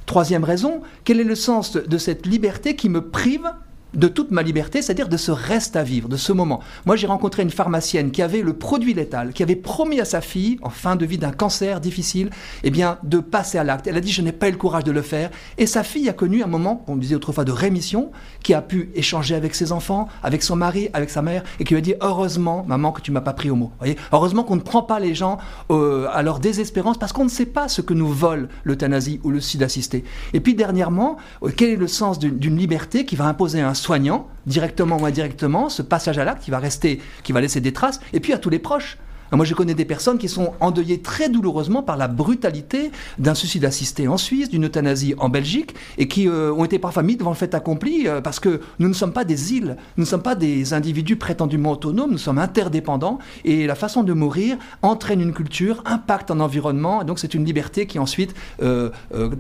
Troisième raison, quel est le sens de cette liberté qui me prive de toute ma liberté, c'est-à-dire de ce reste à vivre, de ce moment. Moi, j'ai rencontré une pharmacienne qui avait le produit létal, qui avait promis à sa fille, en fin de vie d'un cancer difficile, eh bien, de passer à l'acte. Elle a dit, je n'ai pas eu le courage de le faire. Et sa fille a connu un moment, on disait autrefois, de rémission, qui a pu échanger avec ses enfants, avec son mari, avec sa mère, et qui lui a dit, heureusement, maman, que tu m'as pas pris au mot. Heureusement qu'on ne prend pas les gens euh, à leur désespérance, parce qu'on ne sait pas ce que nous vole l'euthanasie ou le sida assisté. Et puis, dernièrement, euh, quel est le sens d'une liberté qui va imposer un soignant, directement ou indirectement, ce passage à l'acte qui va rester, qui va laisser des traces, et puis à tous les proches. Moi, je connais des personnes qui sont endeuillées très douloureusement par la brutalité d'un suicide assisté en Suisse, d'une euthanasie en Belgique, et qui euh, ont été parfois mis devant le fait accompli euh, parce que nous ne sommes pas des îles, nous ne sommes pas des individus prétendument autonomes, nous sommes interdépendants, et la façon de mourir entraîne une culture, impacte un environnement, et donc c'est une liberté qui ensuite, euh,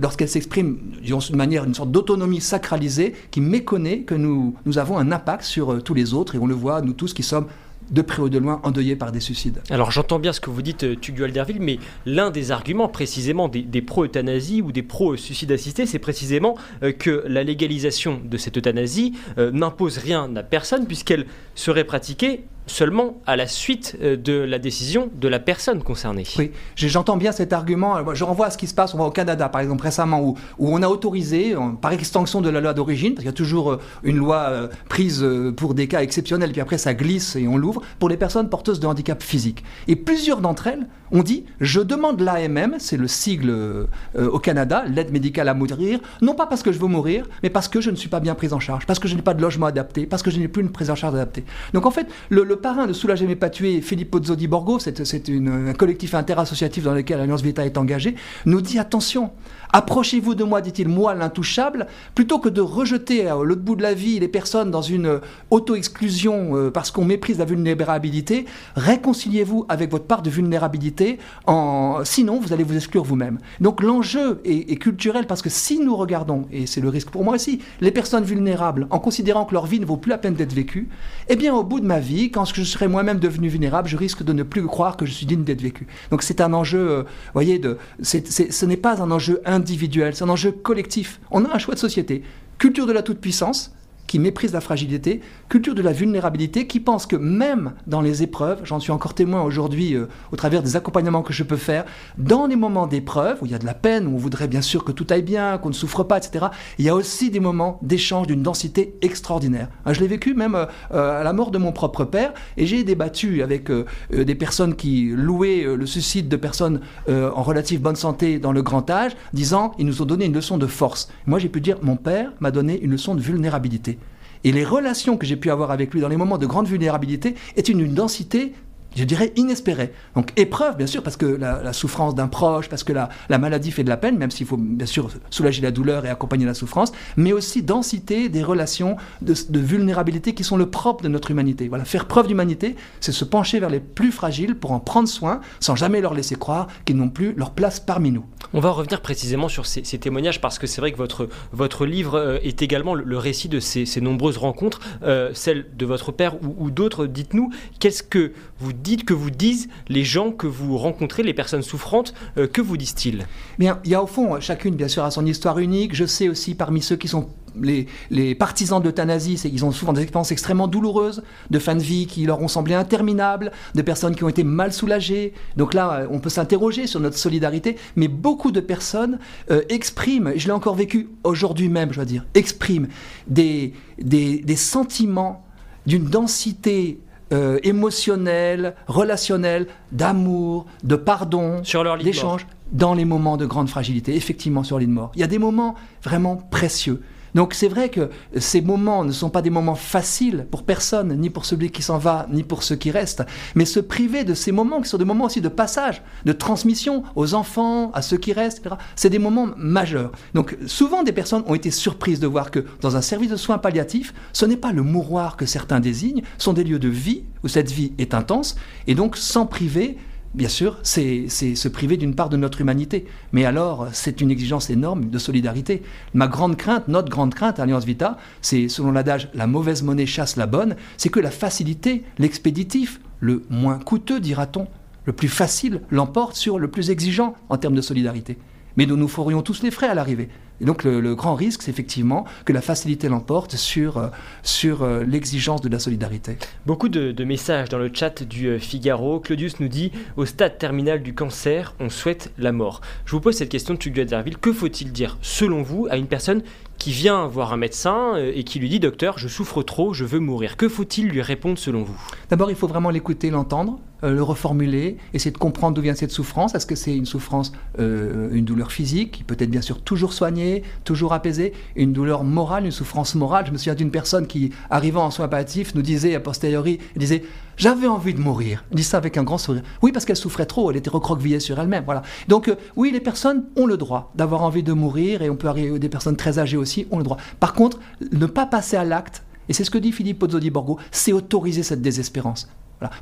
lorsqu'elle s'exprime d'une manière, une sorte d'autonomie sacralisée, qui méconnaît que nous avons un impact sur tous les autres, et on le voit, nous tous qui sommes de près ou de loin endeuillés par des suicides. Alors j'entends bien ce que vous dites, euh, Tugu Alderville, mais l'un des arguments précisément des, pro-euthanasie ou des pro-suicide assisté, c'est précisément euh, que la légalisation de cette euthanasie euh, n'impose rien à personne puisqu'elle serait pratiquée seulement à la suite euh, de la décision de la personne concernée. Oui, j'entends bien cet argument. Je renvoie à ce qui se passe au Canada, par exemple, récemment, où, on a autorisé, par extension de la loi d'origine, parce qu'il y a toujours euh, une loi euh, prise pour des cas exceptionnels, puis après ça glisse et on l'ouvre, pour les personnes porteuses de handicap physique. Et plusieurs d'entre elles ont dit Je demande l'AMM, c'est le sigle au Canada, l'aide médicale à mourir, non pas parce que je veux mourir, mais parce que je ne suis pas bien prise en charge, parce que je n'ai pas de logement adapté, parce que je n'ai plus une prise en charge adaptée. Donc en fait, le parrain de Soulager mais pas tuer, Zodi Borgo, c'est un collectif interassociatif dans lequel l'Alliance Vita est engagée, nous dit attention, Approchez-vous de moi, dit-il, moi l'intouchable, plutôt que de rejeter à l'autre bout de la vie les personnes dans une euh, auto-exclusion euh, parce qu'on méprise la vulnérabilité, réconciliez-vous avec votre part de vulnérabilité, en... sinon vous allez vous exclure vous-même. Donc l'enjeu est, culturel parce que si nous regardons, et c'est le risque pour moi aussi, les personnes vulnérables en considérant que leur vie ne vaut plus la peine d'être vécue, eh bien au bout de ma vie, quand je serai moi-même devenu vulnérable, je risque de ne plus croire que je suis digne d'être vécu. Donc c'est un enjeu, euh, voyez, de, ce n'est pas un enjeu individuel, c'est un enjeu collectif. On a un choix de société. Culture de la toute-puissance, qui méprise la fragilité, culture de la vulnérabilité, qui pense que même dans les épreuves, j'en suis encore témoin aujourd'hui euh, au travers des accompagnements que je peux faire, dans les moments d'épreuve, où il y a de la peine, où on voudrait bien sûr que tout aille bien, qu'on ne souffre pas, etc., il y a aussi des moments d'échange d'une densité extraordinaire. Hein, je l'ai vécu même euh, euh, à la mort de mon propre père, et j'ai débattu avec des personnes qui louaient le suicide de personnes en relative bonne santé dans le grand âge, disant, ils nous ont donné une leçon de force. Moi j'ai pu dire, mon père m'a donné une leçon de vulnérabilité. Et les relations que j'ai pu avoir avec lui dans les moments de grande vulnérabilité étaient une densité je dirais, inespéré. Donc épreuve, bien sûr, parce que la, souffrance d'un proche, parce que la, maladie fait de la peine, même s'il faut bien sûr soulager la douleur et accompagner la souffrance, mais aussi densité des relations de, vulnérabilité qui sont le propre de notre humanité. Voilà, faire preuve d'humanité, c'est se pencher vers les plus fragiles pour en prendre soin, sans jamais leur laisser croire qu'ils n'ont plus leur place parmi nous. On va revenir précisément sur ces, témoignages, parce que c'est vrai que votre, votre livre euh, est également le, récit de ces, nombreuses rencontres, euh, celle de votre père ou, ou d'autres. Dites-nous, qu'est-ce que vous dites, que vous disent les gens que vous rencontrez, les personnes souffrantes, euh, que vous disent-ils? Bien, il y a au fond, chacune bien sûr a son histoire unique. Je sais aussi parmi ceux qui sont les, les, partisans de l'euthanasie, ils ont souvent des expériences extrêmement douloureuses, de fins de vie qui leur ont semblé interminables, de personnes qui ont été mal soulagées. Donc là, on peut s'interroger sur notre solidarité, mais beaucoup de personnes euh, expriment, je l'ai encore vécu aujourd'hui même, je dois dire, expriment des, des, des sentiments d'une densité euh, émotionnel, relationnel, d'amour, de pardon, d'échange, dans les moments de grande fragilité, effectivement sur l'île mort. Il y a des moments vraiment précieux Donc c'est vrai que ces moments ne sont pas des moments faciles pour personne, ni pour celui qui s'en va, ni pour ceux qui restent, mais se priver de ces moments qui sont des moments aussi de passage, de transmission aux enfants, à ceux qui restent. C'est des moments majeurs. Donc souvent des personnes ont été surprises de voir que dans un service de soins palliatifs, ce n'est pas le mouroir que certains désignent, sont des lieux de vie où cette vie est intense, et donc sans priver bien sûr, c'est se priver d'une part de notre humanité. Mais alors, c'est une exigence énorme de solidarité. Ma grande crainte, notre grande crainte, Alliance Vita, c'est, selon l'adage, la mauvaise monnaie chasse la bonne, c'est que la facilité, l'expéditif, le moins coûteux, dira-t-on, le plus facile l'emporte sur le plus exigeant en termes de solidarité. Mais nous nous ferions tous les frais à l'arrivée. Et donc le, grand risque, c'est effectivement que la facilité l'emporte sur, euh, sur euh, l'exigence de la solidarité. Beaucoup de, messages dans le chat du euh, Figaro. Claudius nous dit Au stade terminal du cancer, on souhaite la mort. Je vous pose cette question, de Derville. Que faut-il dire, selon vous, à une personne qui vient voir un médecin et qui lui dit Docteur, je souffre trop, je veux mourir Que faut-il lui répondre selon vous? D'abord, il faut vraiment l'écouter, l'entendre, le reformuler, essayer de comprendre d'où vient cette souffrance. Est-ce que c'est une souffrance, une douleur physique, qui peut être bien sûr toujours soignée toujours apaisé, une douleur morale, une souffrance morale? Je me souviens d'une personne qui, arrivant en soins palliatifs, nous disait a posteriori, disait j'avais envie de mourir. Elle dit ça avec un grand sourire. Oui, parce qu'elle souffrait trop, elle était recroquevillée sur elle-même. Voilà. Donc euh, oui, les personnes ont le droit d'avoir envie de mourir et on peut arriver des personnes très âgées aussi ont le droit. Par contre, ne pas passer à l'acte. Et c'est ce que dit Philippe Pozzo di Borgo, c'est autoriser cette désespérance.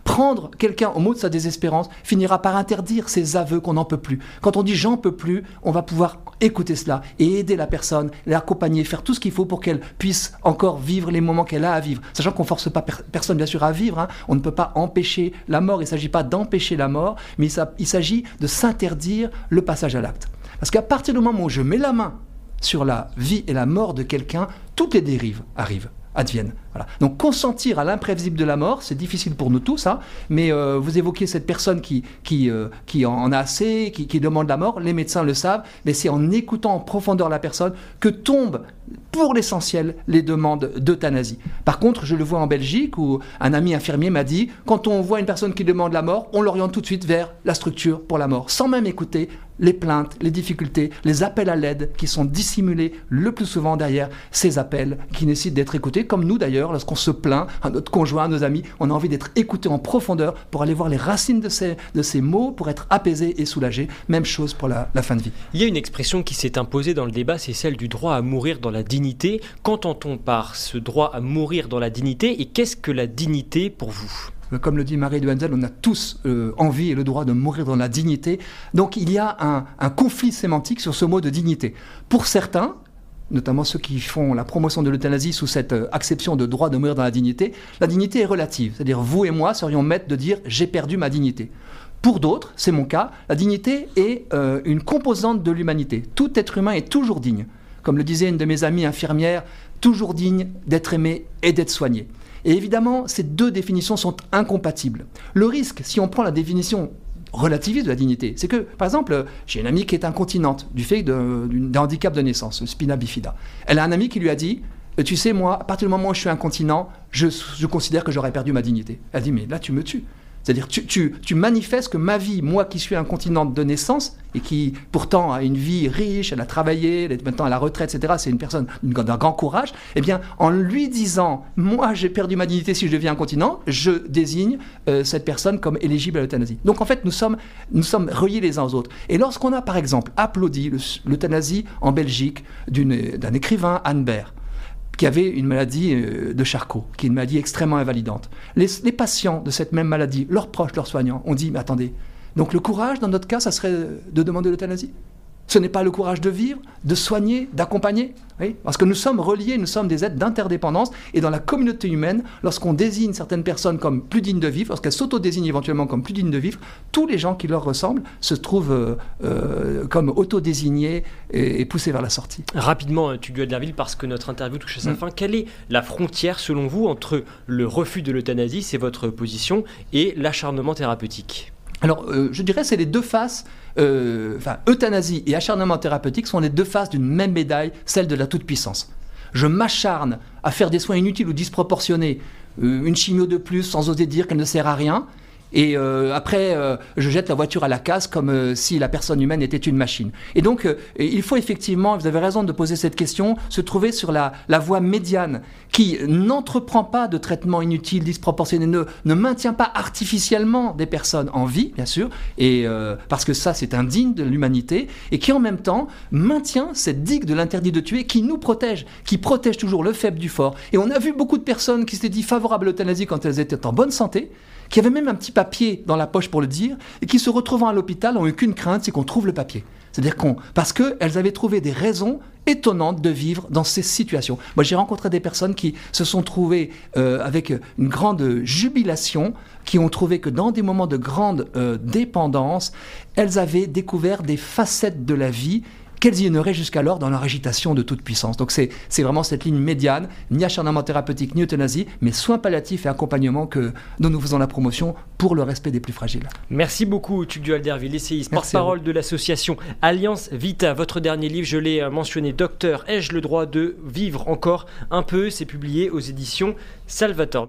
Prendre quelqu'un au mot de sa désespérance finira par interdire ces aveux qu'on n'en peut plus. Quand on dit j'en peux plus, on va pouvoir écouter cela et aider la personne, l'accompagner, faire tout ce qu'il faut pour qu'elle puisse encore vivre les moments qu'elle a à vivre. Sachant qu'on ne force pas personne bien sûr à vivre, hein. on ne peut pas empêcher la mort, il ne s'agit pas d'empêcher la mort, mais il s'agit de s'interdire le passage à l'acte. Parce qu'à partir du moment où je mets la main sur la vie et la mort de quelqu'un, toutes les dérives arrivent adviennent. Voilà. Donc consentir à l'imprévisible de la mort, c'est difficile pour nous tous, hein, mais euh, vous évoquez cette personne qui, qui, euh, en a assez, qui, qui, demande la mort, les médecins le savent, mais c'est en écoutant en profondeur la personne que tombent pour l'essentiel les demandes d'euthanasie. Par contre, je le vois en Belgique où un ami infirmier m'a dit, quand on voit une personne qui demande la mort, on l'oriente tout de suite vers la structure pour la mort, sans même écouter les plaintes, les difficultés, les appels à l'aide qui sont dissimulés le plus souvent derrière ces appels qui nécessitent d'être écoutés, comme nous d'ailleurs, lorsqu'on se plaint à notre conjoint, à nos amis, on a envie d'être écouté en profondeur pour aller voir les racines de ces, de ces mots, pour être apaisé et soulagé. Même chose pour la, la fin de vie. Il y a une expression qui s'est imposée dans le débat, c'est celle du droit à mourir dans la dignité. Qu'entend-on par ce droit à mourir dans la dignité et qu'est-ce que la dignité pour vous? Comme le dit Marie de Wenzel, on a tous euh, envie et le droit de mourir dans la dignité. Donc il y a un, conflit sémantique sur ce mot de dignité. Pour certains, notamment ceux qui font la promotion de l'euthanasie sous cette euh, acception de droit de mourir dans la dignité, la dignité est relative. C'est-à-dire vous et moi serions maîtres de dire j'ai perdu ma dignité. Pour d'autres, c'est mon cas, la dignité est euh, une composante de l'humanité. Tout être humain est toujours digne. Comme le disait une de mes amies infirmières, toujours digne d'être aimé et d'être soigné. Et évidemment, ces deux définitions sont incompatibles. Le risque, si on prend la définition relativiste de la dignité, c'est que, par exemple, j'ai une amie qui est incontinente du fait d'un handicap de naissance, spina bifida. Elle a un ami qui lui a dit Tu sais, moi, à partir du moment où je suis incontinent, je, je considère que j'aurais perdu ma dignité. Elle dit Mais là, tu me tues. C'est-à-dire tu, tu, tu, manifestes que ma vie, moi qui suis incontinente de naissance et qui pourtant a une vie riche, elle a travaillé, elle est maintenant à la retraite, etc., c'est une personne d'un grand courage, eh bien en lui disant moi j'ai perdu ma dignité si je deviens incontinent, je désigne euh, cette personne comme éligible à l'euthanasie. Donc en fait nous sommes, nous sommes reliés les uns aux autres. Et lorsqu'on a par exemple applaudi l'euthanasie en Belgique d'un écrivain, Anne Baer, qui avait une maladie euh, de Charcot, qui est une maladie extrêmement invalidante. Les, patients de cette même maladie, leurs proches, leurs soignants, ont dit, mais attendez, donc le courage, dans notre cas, ça serait de demander l'euthanasie? Ce n'est pas le courage de vivre, de soigner, d'accompagner. Parce que nous sommes reliés, nous sommes des êtres d'interdépendance. Et dans la communauté humaine, lorsqu'on désigne certaines personnes comme plus dignes de vivre, lorsqu'elles s'auto-désignent éventuellement comme plus dignes de vivre, tous les gens qui leur ressemblent se trouvent euh, euh, comme auto-désignés et, poussés vers la sortie. Rapidement, euh, tu dois de la ville parce que notre interview touche à sa mm. fin. Quelle est la frontière, selon vous, entre le refus de l'euthanasie, c'est votre position, et l'acharnement thérapeutique? Alors, je dirais, c'est les deux faces euh, enfin, euthanasie et acharnement thérapeutique sont les deux faces d'une même médaille, celle de la toute-puissance. Je m'acharne à faire des soins inutiles ou disproportionnés, euh, une chimio de plus sans oser dire qu'elle ne sert à rien, et euh, après euh, je jette la voiture à la casse comme euh, si la personne humaine était une machine. Et donc il faut effectivement, vous avez raison de poser cette question, se trouver sur la, voie médiane qui n'entreprend pas de traitement inutile, disproportionné, ne, maintient pas artificiellement des personnes en vie, bien sûr, et parce que ça c'est indigne de l'humanité, et qui en même temps maintient cette digue de l'interdit de tuer qui nous protège, qui protège toujours le faible du fort. Et on a vu beaucoup de personnes qui s'étaient dit favorables à l'euthanasie quand elles étaient en bonne santé, qui avaient même un petit papier dans la poche pour le dire, et qui se retrouvant à l'hôpital n'ont eu qu'une crainte, c'est qu'on trouve le papier. C'est-à-dire qu'on, parce qu'elles avaient trouvé des raisons étonnantes de vivre dans ces situations. Moi, j'ai rencontré des personnes qui se sont trouvées euh, avec une grande jubilation, qui ont trouvé que dans des moments de grande euh, dépendance, elles avaient découvert des facettes de la vie qu'elles ignoraient jusqu'alors dans leur agitation de toute puissance. Donc c'est vraiment cette ligne médiane, ni acharnement thérapeutique, ni euthanasie, mais soins palliatifs et accompagnement que, dont nous faisons la promotion pour le respect des plus fragiles. Merci beaucoup, Tugdual Alderville, essayiste, porte-parole de l'association Alliance Vita. Votre dernier livre, je l'ai euh, mentionné, Docteur, ai-je le droit de vivre encore? Un peu C'est publié aux éditions Salvator.